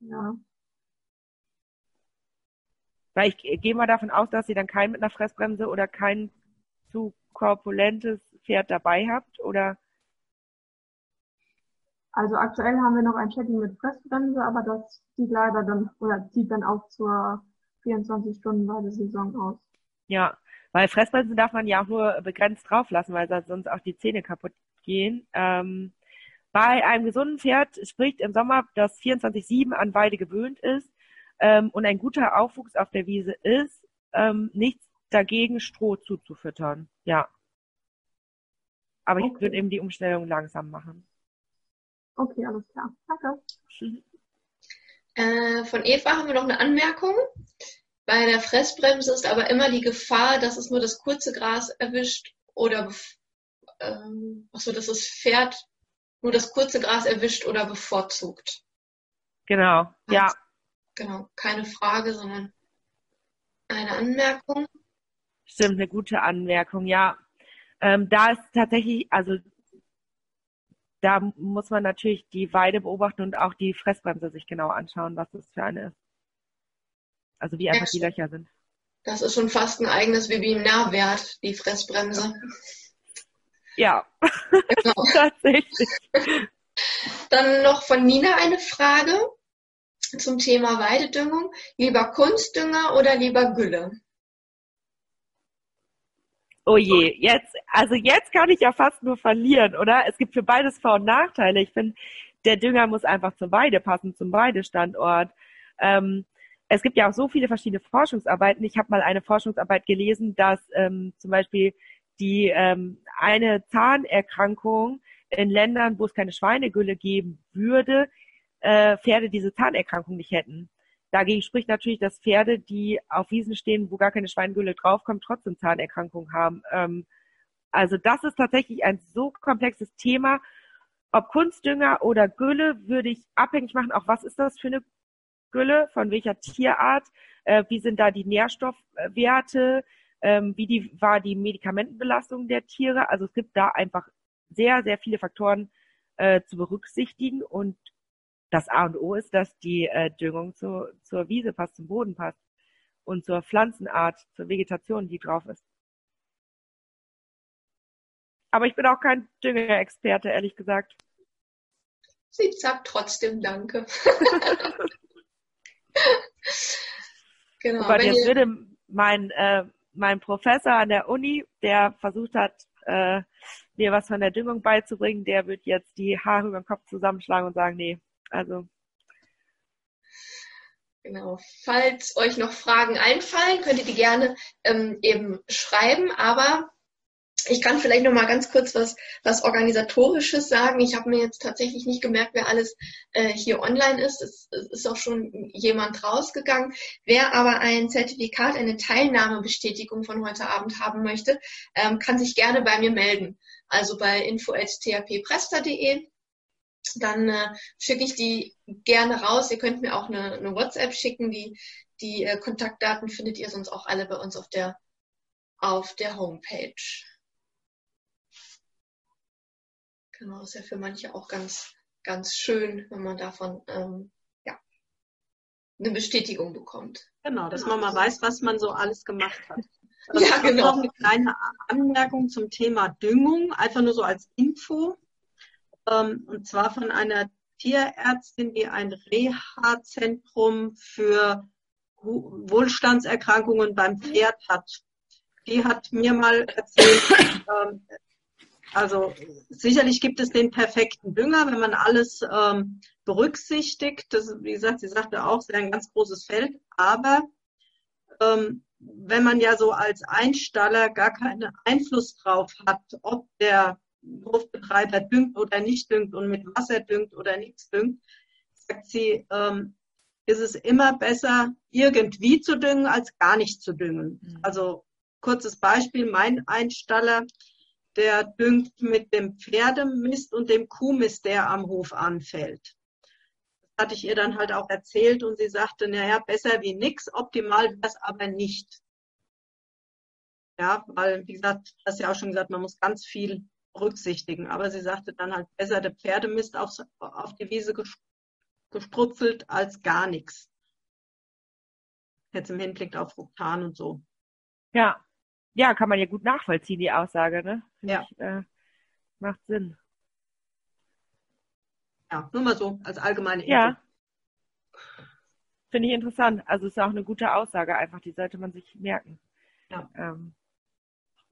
Ja. Weil ich gehe mal davon aus, dass sie dann kein mit einer Fressbremse oder kein zu korpulentes Pferd dabei habt oder? Also aktuell haben wir noch ein Chatting mit Fressbremse, aber das zieht leider dann oder zieht dann auch zur 24 Stunden Saison aus. Ja, weil Fressbremsen darf man ja auch nur begrenzt drauflassen, weil sonst auch die Zähne kaputt gehen. Ähm, bei einem gesunden Pferd spricht im Sommer, das 24-7 an Weide gewöhnt ist ähm, und ein guter Aufwuchs auf der Wiese ist, ähm, nichts dagegen, Stroh zuzufüttern. Ja. Aber okay. ich würde eben die Umstellung langsam machen. Okay, alles klar. Danke. Äh, von Eva haben wir noch eine Anmerkung. Bei der Fressbremse ist aber immer die Gefahr, dass es nur das kurze Gras erwischt oder ähm, achso, dass das Pferd nur das kurze Gras erwischt oder bevorzugt. Genau, also, ja. Genau, keine Frage, sondern eine Anmerkung. Stimmt, eine gute Anmerkung, ja. Ähm, da ist tatsächlich, also da muss man natürlich die Weide beobachten und auch die Fressbremse sich genau anschauen, was das für eine ist. Also wie einfach ja, die Löcher sind. Das ist schon fast ein eigenes Webinar wert, die Fressbremse. Ja, genau. tatsächlich. Dann noch von Nina eine Frage zum Thema Weidedüngung. Lieber Kunstdünger oder lieber Gülle? Oh je, jetzt, also jetzt kann ich ja fast nur verlieren, oder? Es gibt für beides Vor- und Nachteile. Ich finde, der Dünger muss einfach zur Weide passen, zum Weidestandort. Ähm, es gibt ja auch so viele verschiedene Forschungsarbeiten. Ich habe mal eine Forschungsarbeit gelesen, dass ähm, zum Beispiel die ähm, eine Zahnerkrankung in Ländern, wo es keine Schweinegülle geben würde, äh, Pferde diese Zahnerkrankung nicht hätten. Dagegen spricht natürlich, dass Pferde, die auf Wiesen stehen, wo gar keine Schweingülle draufkommt, trotzdem Zahnerkrankungen haben. Ähm, also das ist tatsächlich ein so komplexes Thema. Ob Kunstdünger oder Gülle würde ich abhängig machen, auch was ist das für eine Gülle, von welcher Tierart, äh, wie sind da die Nährstoffwerte, ähm, wie die, war die Medikamentenbelastung der Tiere. Also es gibt da einfach sehr, sehr viele Faktoren äh, zu berücksichtigen und das A und O ist, dass die äh, Düngung zu, zur Wiese passt, zum Boden passt und zur Pflanzenart, zur Vegetation, die drauf ist. Aber ich bin auch kein Düngerexperte, ehrlich gesagt. Sie sagt trotzdem Danke. genau. Aber jetzt würde mein, äh, mein Professor an der Uni, der versucht hat, äh, mir was von der Düngung beizubringen, der wird jetzt die Haare über den Kopf zusammenschlagen und sagen, nee, also. Genau. Falls euch noch Fragen einfallen, könnt ihr die gerne ähm, eben schreiben. Aber ich kann vielleicht noch mal ganz kurz was, was organisatorisches sagen. Ich habe mir jetzt tatsächlich nicht gemerkt, wer alles äh, hier online ist. Es, es, ist auch schon jemand rausgegangen. Wer aber ein Zertifikat, eine Teilnahmebestätigung von heute Abend haben möchte, ähm, kann sich gerne bei mir melden. Also bei info@thppresta.de dann äh, schicke ich die gerne raus. Ihr könnt mir auch eine, eine WhatsApp schicken. Die, die äh, Kontaktdaten findet ihr sonst auch alle bei uns auf der, auf der Homepage. Genau, ist ja für manche auch ganz, ganz schön, wenn man davon ähm, ja, eine Bestätigung bekommt. Genau, dass man mal weiß, was man so alles gemacht hat. Also ja, genau. Noch eine kleine Anmerkung zum Thema Düngung, einfach nur so als Info und zwar von einer Tierärztin, die ein Reha-Zentrum für Wohlstandserkrankungen beim Pferd hat. Die hat mir mal erzählt, ähm, also sicherlich gibt es den perfekten Dünger, wenn man alles ähm, berücksichtigt. Das, wie gesagt, sie sagte auch, sehr ein ganz großes Feld. Aber ähm, wenn man ja so als Einstaller gar keinen Einfluss drauf hat, ob der Hofbetreiber düngt oder nicht düngt und mit Wasser düngt oder nichts düngt, sagt sie, ähm, ist es immer besser, irgendwie zu düngen, als gar nicht zu düngen. Mhm. Also kurzes Beispiel, mein Einstaller, der düngt mit dem Pferdemist und dem Kuhmist, der am Hof anfällt. Das hatte ich ihr dann halt auch erzählt und sie sagte, naja, besser wie nix, optimal wäre es aber nicht. Ja, weil, wie gesagt, du hast ja auch schon gesagt, man muss ganz viel berücksichtigen. Aber sie sagte dann halt besser der Pferdemist aufs, auf die Wiese gesprutzelt als gar nichts. Jetzt im Hinblick auf Fruktan und so. Ja. ja, kann man ja gut nachvollziehen, die Aussage, ne? Finde Ja. Ich, äh, macht Sinn. Ja, nur mal so als allgemeine Info. Ja. Finde ich interessant. Also ist auch eine gute Aussage einfach, die sollte man sich merken. Ja. Ähm,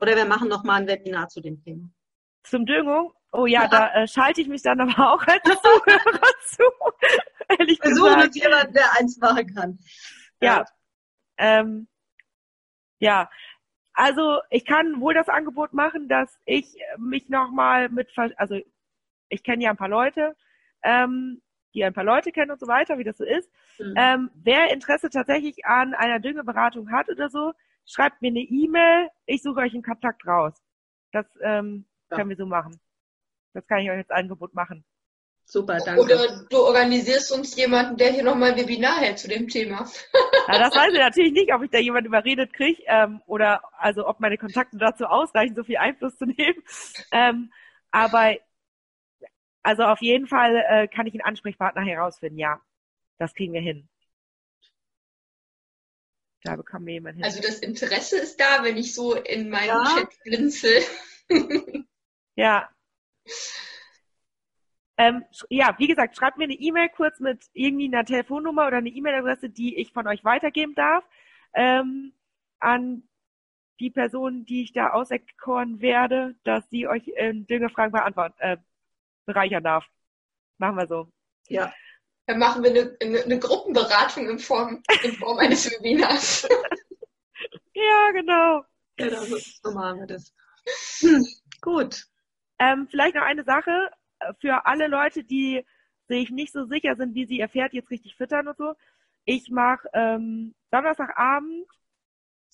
Oder wir machen noch mal ein Webinar zu dem Thema. Zum Düngung, oh ja, Ja. da äh, schalte ich mich dann aber auch als Zuhörer zu. Ehrlich Wir suchen gesagt. uns jemanden, der eins machen kann. Ja. Ähm, ja. Also ich kann wohl das Angebot machen, dass ich mich nochmal mit, also ich kenne ja ein paar Leute, ähm, die ein paar Leute kennen und so weiter, wie das so ist. Mhm. Ähm, wer Interesse tatsächlich an einer Düngeberatung hat oder so, schreibt mir eine E-Mail, ich suche euch einen Kontakt raus. Das ähm, Ja. können wir so machen. Das kann ich euch als Angebot machen. Super, danke. Oder du organisierst uns jemanden, der hier nochmal ein Webinar hält zu dem Thema. Ja, das weiß ich natürlich nicht, ob ich da jemand überredet kriege ähm, oder also ob meine Kontakte dazu ausreichen, so viel Einfluss zu nehmen. Ähm, aber also auf jeden Fall äh, kann ich einen Ansprechpartner herausfinden, ja. Das kriegen wir hin. Da bekommen wir jemanden hin. Also das Interesse ist da, wenn ich so in meinen Ja. Chat blinzel. Ja. Ähm, ja, wie gesagt, schreibt mir eine E-Mail kurz mit irgendwie einer Telefonnummer oder eine E-Mail-Adresse, die ich von euch weitergeben darf, ähm, an die Person, die ich da auserkoren werde, dass sie euch in Düngefragen beantworten, äh, bereichern darf. Machen wir so. Ja, Dann machen wir eine, eine, eine Gruppenberatung in Form, in Form eines Webinars. Ja, genau. genau, so so machen wir das. Hm, gut. Ähm, vielleicht noch eine Sache äh, für alle Leute, die sich nicht so sicher sind, wie sie ihr Pferd jetzt richtig füttern und so. Ich mache ähm, Donnerstagabend,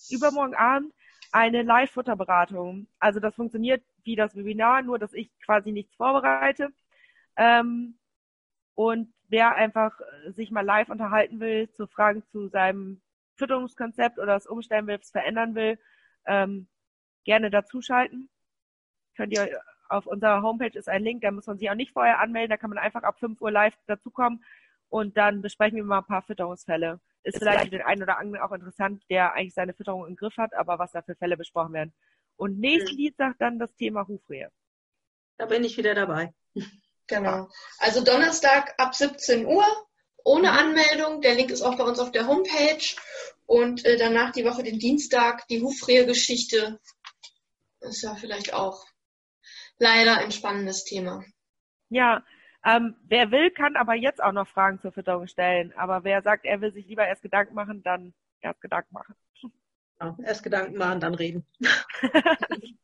übermorgen Abend eine Live-Futterberatung. Also das funktioniert wie das Webinar, nur dass ich quasi nichts vorbereite. Ähm, und wer einfach äh, sich mal live unterhalten will, zu Fragen zu seinem Fütterungskonzept oder es umstellen will, es verändern will, ähm, gerne dazuschalten. Könnt ihr auf unserer Homepage ist ein Link, da muss man sich auch nicht vorher anmelden, da kann man einfach ab 5 Uhr live dazukommen und dann besprechen wir mal ein paar Fütterungsfälle. Ist vielleicht für den einen oder anderen auch interessant, der eigentlich seine Fütterung im Griff hat, aber was da für Fälle besprochen werden. Und nächsten Dienstag dann das Thema Hufrehe. Da bin ich wieder dabei. Genau. Also Donnerstag ab 17 Uhr ohne Anmeldung. Der Link ist auch bei uns auf der Homepage. Und äh, danach die Woche den Dienstag die Hufrehe-Geschichte. Ist ja vielleicht auch leider ein spannendes Thema. Ja, ähm, wer will, kann aber jetzt auch noch Fragen zur Fütterung stellen. Aber wer sagt, er will sich lieber erst Gedanken machen, dann erst Gedanken machen. Ja, erst Gedanken machen, dann reden.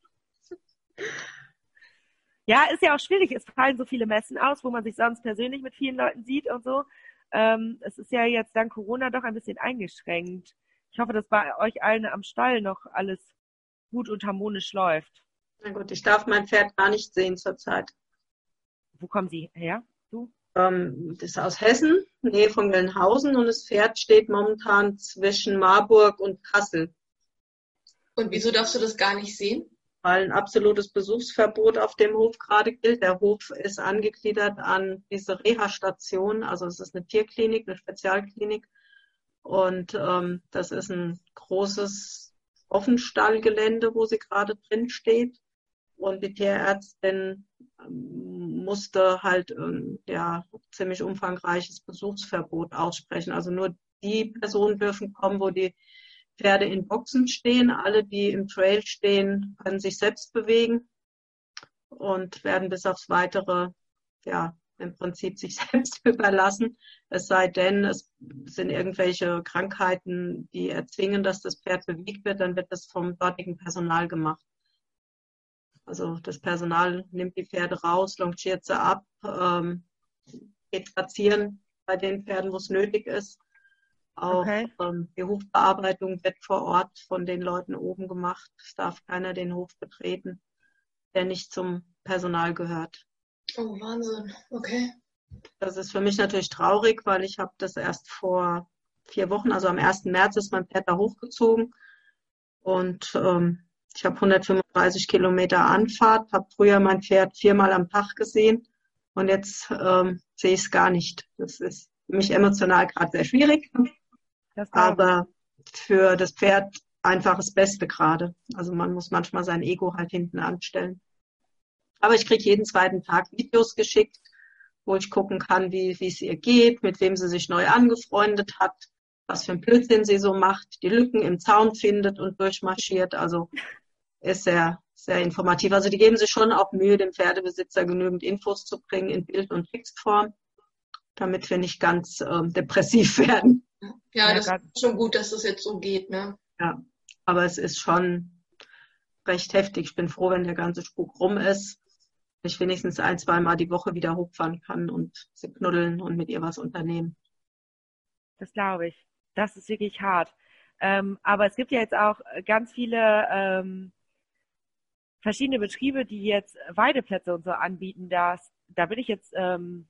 Ja, ist ja auch schwierig. Es fallen so viele Messen aus, wo man sich sonst persönlich mit vielen Leuten sieht und so. Ähm, es ist ja jetzt dank Corona doch ein bisschen eingeschränkt. Ich hoffe, dass bei euch allen am Stall noch alles gut und harmonisch läuft. Na gut, ich darf mein Pferd gar nicht sehen zurzeit. Wo kommen Sie her? Du? Ähm, das ist aus Hessen, Nähe von Gelnhausen und das Pferd steht momentan zwischen Marburg und Kassel, Und wieso darfst du das gar nicht sehen? weil ein absolutes Besuchsverbot auf dem Hof gerade gilt. Der Hof ist angegliedert an diese Reha-Station, also es ist eine Tierklinik, eine Spezialklinik und ähm, das ist ein großes Offenstallgelände, wo sie gerade drin steht und die Tierärztin ähm, musste halt ähm, ja ziemlich umfangreiches Besuchsverbot aussprechen. Also nur die Personen dürfen kommen, wo die Pferde in Boxen stehen. Alle, die im Trail stehen, können sich selbst bewegen und werden bis aufs Weitere ja im Prinzip sich selbst überlassen. Es sei denn, es sind irgendwelche Krankheiten, die erzwingen, dass das Pferd bewegt wird, dann wird das vom dortigen Personal gemacht. Also das Personal nimmt die Pferde raus, longiert sie ab, ähm, geht spazieren bei den Pferden, wo es nötig ist. Auch Okay. ähm, die Hofbearbeitung wird vor Ort von den Leuten oben gemacht. Es darf keiner den Hof betreten, der nicht zum Personal gehört. Oh, Wahnsinn. Okay. Das ist für mich natürlich traurig, weil ich habe das erst vor vier Wochen, also am 1. März ist mein Pferd da hochgezogen und ähm, ich habe 135 Kilometer Anfahrt, habe früher mein Pferd viermal am Tag gesehen und jetzt ähm, sehe ich es gar nicht. Das ist für mich emotional gerade sehr schwierig, aber für das Pferd einfach das Beste gerade. Also man muss manchmal sein Ego halt hinten anstellen. Aber ich kriege jeden zweiten Tag Videos geschickt, wo ich gucken kann, wie wie es ihr geht, mit wem sie sich neu angefreundet hat, was für ein Blödsinn sie so macht, die Lücken im Zaun findet und durchmarschiert. Also ist sehr, sehr informativ. Also die geben sich schon auch Mühe, dem Pferdebesitzer genügend Infos zu bringen in Bild- und Textform, damit wir nicht ganz ähm, depressiv werden. Ja, Ja, das grad- ist schon gut, dass das jetzt so geht, ne? Ja, aber es ist schon recht heftig. Ich bin froh, wenn der ganze Spuk rum ist. Ich wenigstens ein, zweimal die Woche wieder hochfahren kann und sie knuddeln und mit ihr was unternehmen. Das glaube ich. Das ist wirklich hart. Ähm, aber es gibt ja jetzt auch ganz viele ähm, verschiedene Betriebe, die jetzt Weideplätze und so anbieten. Das, da bin ich jetzt ähm,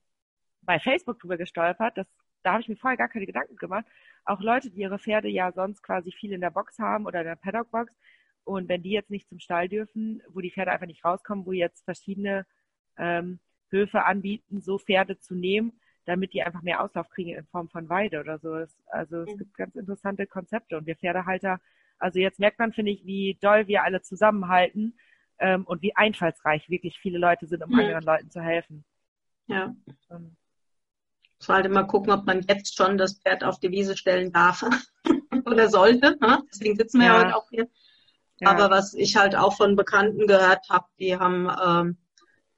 bei Facebook drüber gestolpert. Das, da habe ich mir vorher gar keine Gedanken gemacht. Auch Leute, die ihre Pferde ja sonst quasi viel in der Box haben oder in der Paddock-Box. Und wenn die jetzt nicht zum Stall dürfen, wo die Pferde einfach nicht rauskommen, wo jetzt verschiedene ähm, Höfe anbieten, so Pferde zu nehmen, damit die einfach mehr Auslauf kriegen in Form von Weide oder so. Es, also es gibt ganz interessante Konzepte und wir Pferdehalter, also jetzt merkt man, finde ich, wie doll wir alle zusammenhalten ähm, und wie einfallsreich wirklich viele Leute sind, um Mhm. anderen Leuten zu helfen. Ja. Ähm, Ich sollte mal gucken, ob man jetzt schon das Pferd auf die Wiese stellen darf oder sollte. Ne? Deswegen sitzen wir ja. Ja. heute auch hier. ja. Aber was ich halt auch von Bekannten gehört habe, die haben ähm,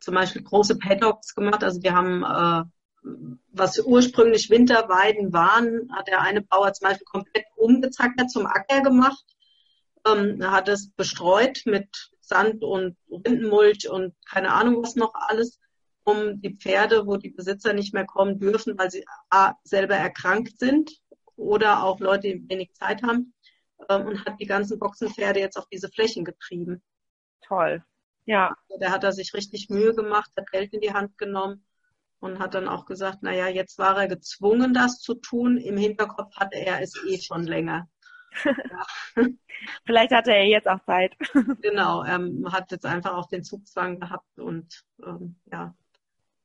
zum Beispiel große Paddocks gemacht. Also die haben, äh, was ursprünglich Winterweiden waren, hat der eine Bauer zum Beispiel komplett umgezackert zum Acker gemacht, ähm, hat es bestreut mit Sand und Rindenmulch und keine Ahnung was noch alles, um die Pferde, wo die Besitzer nicht mehr kommen dürfen, weil sie A, selber erkrankt sind oder auch Leute, die wenig Zeit haben, ähm, und hat die ganzen Boxenpferde jetzt auf diese Flächen getrieben. toll. Ja, Da hat er sich richtig Mühe gemacht, hat Geld in die Hand genommen und hat dann auch gesagt, naja, jetzt war er gezwungen, das zu tun. Im Hinterkopf hatte er es eh schon länger. vielleicht hatte er jetzt auch Zeit. Genau, er hat jetzt einfach auch den Zugzwang gehabt und ähm, ja,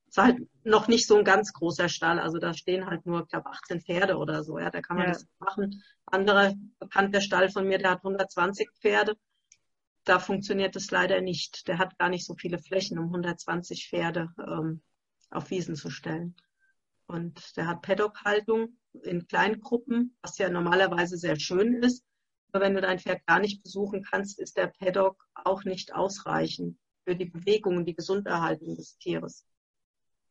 es ist halt noch nicht so ein ganz großer Stall. Also da stehen halt nur, ich glaube, 18 Pferde oder so. Ja, da kann man Ja. das machen. Anderer bekannter Stall von mir, der hat 120 Pferde. Da funktioniert es leider nicht. Der hat gar nicht so viele Flächen, um 120 Pferde ähm, auf Wiesen zu stellen. Und der hat Paddock-Haltung in Kleingruppen, was ja normalerweise sehr schön ist. Aber wenn du dein Pferd gar nicht besuchen kannst, ist der Paddock auch nicht ausreichend für die Bewegung und die Gesunderhaltung des Tieres.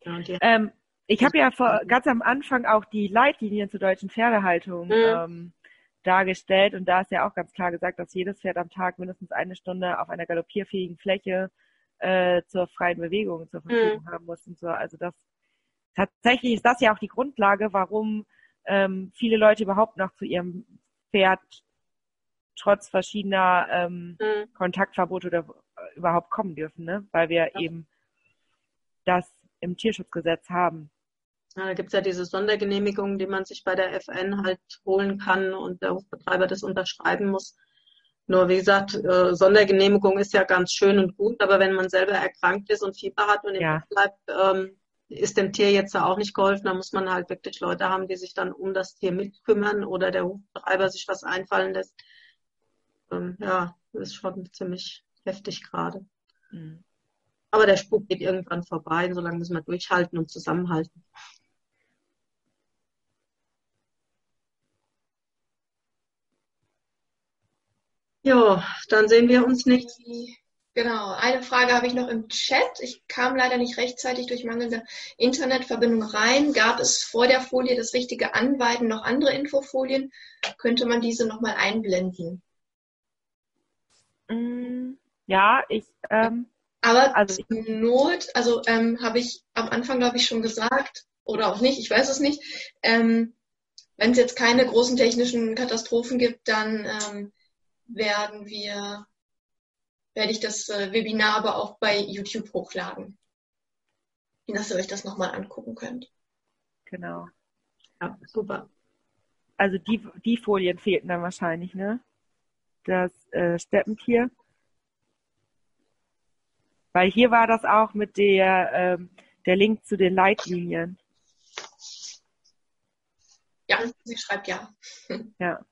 Ja, Ähm, ich habe ja vor, ganz am Anfang auch die Leitlinien zur deutschen Pferdehaltung Mhm. ähm, dargestellt und da ist ja auch ganz klar gesagt, dass jedes Pferd am Tag mindestens eine Stunde auf einer galoppierfähigen Fläche äh, zur freien Bewegung zur Verfügung haben muss und so. Also das tatsächlich ist das ja auch die Grundlage, warum ähm, viele Leute überhaupt noch zu ihrem Pferd trotz verschiedener ähm, Mhm. Kontaktverbote oder äh, überhaupt kommen dürfen, ne? Weil wir Ja. eben das im Tierschutzgesetz haben. ja, da gibt's ja diese Sondergenehmigungen, die man sich bei der FN halt holen kann und der Hofbetreiber das unterschreiben muss. Nur wie gesagt, äh, Sondergenehmigung ist ja ganz schön und gut, aber wenn man selber erkrankt ist und Fieber hat und im Ja. Bett bleibt, ähm, ist dem Tier jetzt ja auch nicht geholfen. Da muss man halt wirklich Leute haben, die sich dann um das Tier mitkümmern oder der Hofbetreiber sich was einfallen lässt. Ähm, ja, das ist schon ziemlich heftig gerade. Mhm. Aber der Spuk geht irgendwann vorbei. Solange müssen wir durchhalten und zusammenhalten. Jo, dann sehen wir uns nächstes. Genau, eine Frage habe ich noch im Chat. Ich kam leider nicht rechtzeitig durch mangelnde Internetverbindung rein. Gab es vor der Folie das richtige Anweiden noch andere Infofolien? Könnte man diese nochmal einblenden? Mm, Ja, ich, ähm, Aber also zur Not, also ähm, habe ich am Anfang, glaube ich, schon gesagt, oder auch nicht, ich weiß es nicht, ähm, wenn es jetzt keine großen technischen Katastrophen gibt, dann ähm, werden wir, werde ich das äh, Webinar aber auch bei YouTube hochladen, dass ihr euch das nochmal angucken könnt. genau. Ja, super. Also die, die Folien fehlten dann wahrscheinlich, ne? Das äh, Steppentier. Weil hier war das auch mit der, ähm, der Link zu den Leitlinien. Ja, sie schreibt ja. Ja.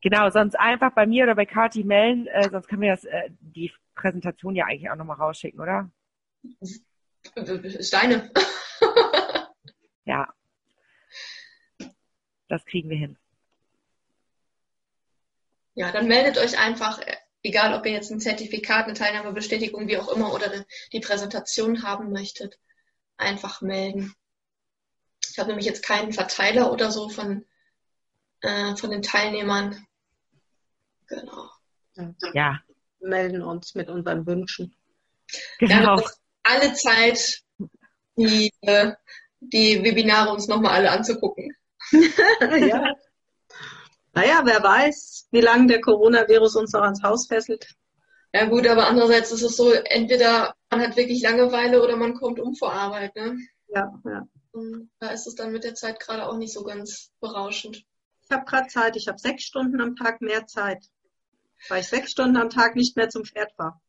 Genau, sonst einfach bei mir oder bei Kati melden, äh, sonst können wir das, äh, die Präsentation ja eigentlich auch nochmal rausschicken, oder? Ist deine. Ja. Das kriegen wir hin. Ja, dann meldet euch einfach, egal ob ihr jetzt ein Zertifikat, eine Teilnahmebestätigung, wie auch immer, oder die Präsentation haben möchtet, einfach melden. Ich habe nämlich jetzt keinen Verteiler oder so von, äh, von den Teilnehmern. Genau. Ja, melden uns mit unseren Wünschen. genau. Ja, alle Zeit, die, äh, die Webinare uns nochmal alle anzugucken. ja. Naja, wer weiß, wie lange der Coronavirus uns noch ans Haus fesselt. Ja gut, aber andererseits ist es so, entweder man hat wirklich Langeweile oder man kommt um vor Arbeit. Ne? Ja, ja. Und da ist es dann mit der Zeit gerade auch nicht so ganz berauschend. Ich habe gerade Zeit, ich habe sechs Stunden am Tag mehr Zeit, weil ich sechs Stunden am Tag nicht mehr zum Pferd war.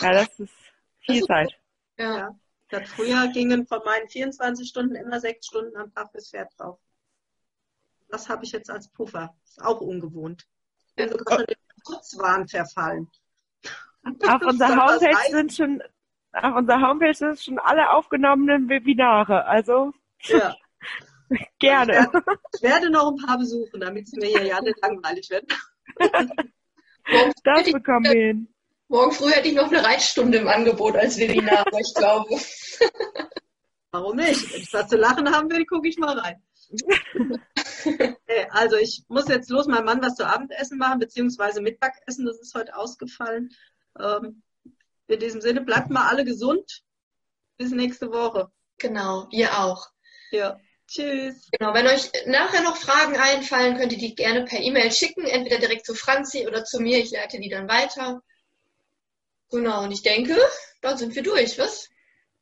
Ja, das ist viel Zeit. Ja. Ja. Früher gingen von meinen 24 Stunden immer sechs Stunden am Tag fürs Pferd drauf. Das habe ich jetzt als Puffer. Ist auch ungewohnt. Ich bin sogar schon in den Putzwahn verfallen. Auf unserer Homepage sind schon, auf unserer Homepage sind schon alle aufgenommenen Webinare. Also Ja. gerne. Ich werde noch ein paar besuchen, damit es mir hier ja nicht langweilig wird. Morgen, früh Das hätte ich, bekommen wir hin. morgen früh hätte ich noch eine Reitstunde im Angebot als Webinar, aber ich glaube. Warum nicht? Wenn ich was zu lachen haben will, gucke ich mal rein. Okay, also ich muss jetzt los meinem Mann was zu Abendessen machen, beziehungsweise Mittagessen, das ist heute ausgefallen. Ähm, in diesem Sinne, bleibt mal alle gesund. Bis nächste Woche. Genau, ihr auch. Ja. Tschüss. Genau, wenn euch nachher noch Fragen einfallen, könnt ihr die gerne per E-Mail schicken, entweder direkt zu Franzi oder zu mir. Ich leite die dann weiter. Genau, und ich denke, dann sind wir durch, was?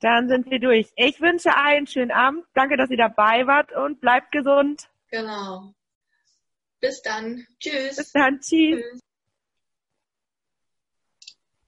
Dann sind wir durch. Ich wünsche einen schönen Abend. Danke, dass ihr dabei wart und bleibt gesund. Genau. Bis dann. Tschüss. Bis dann. Tschüss. Tschüss.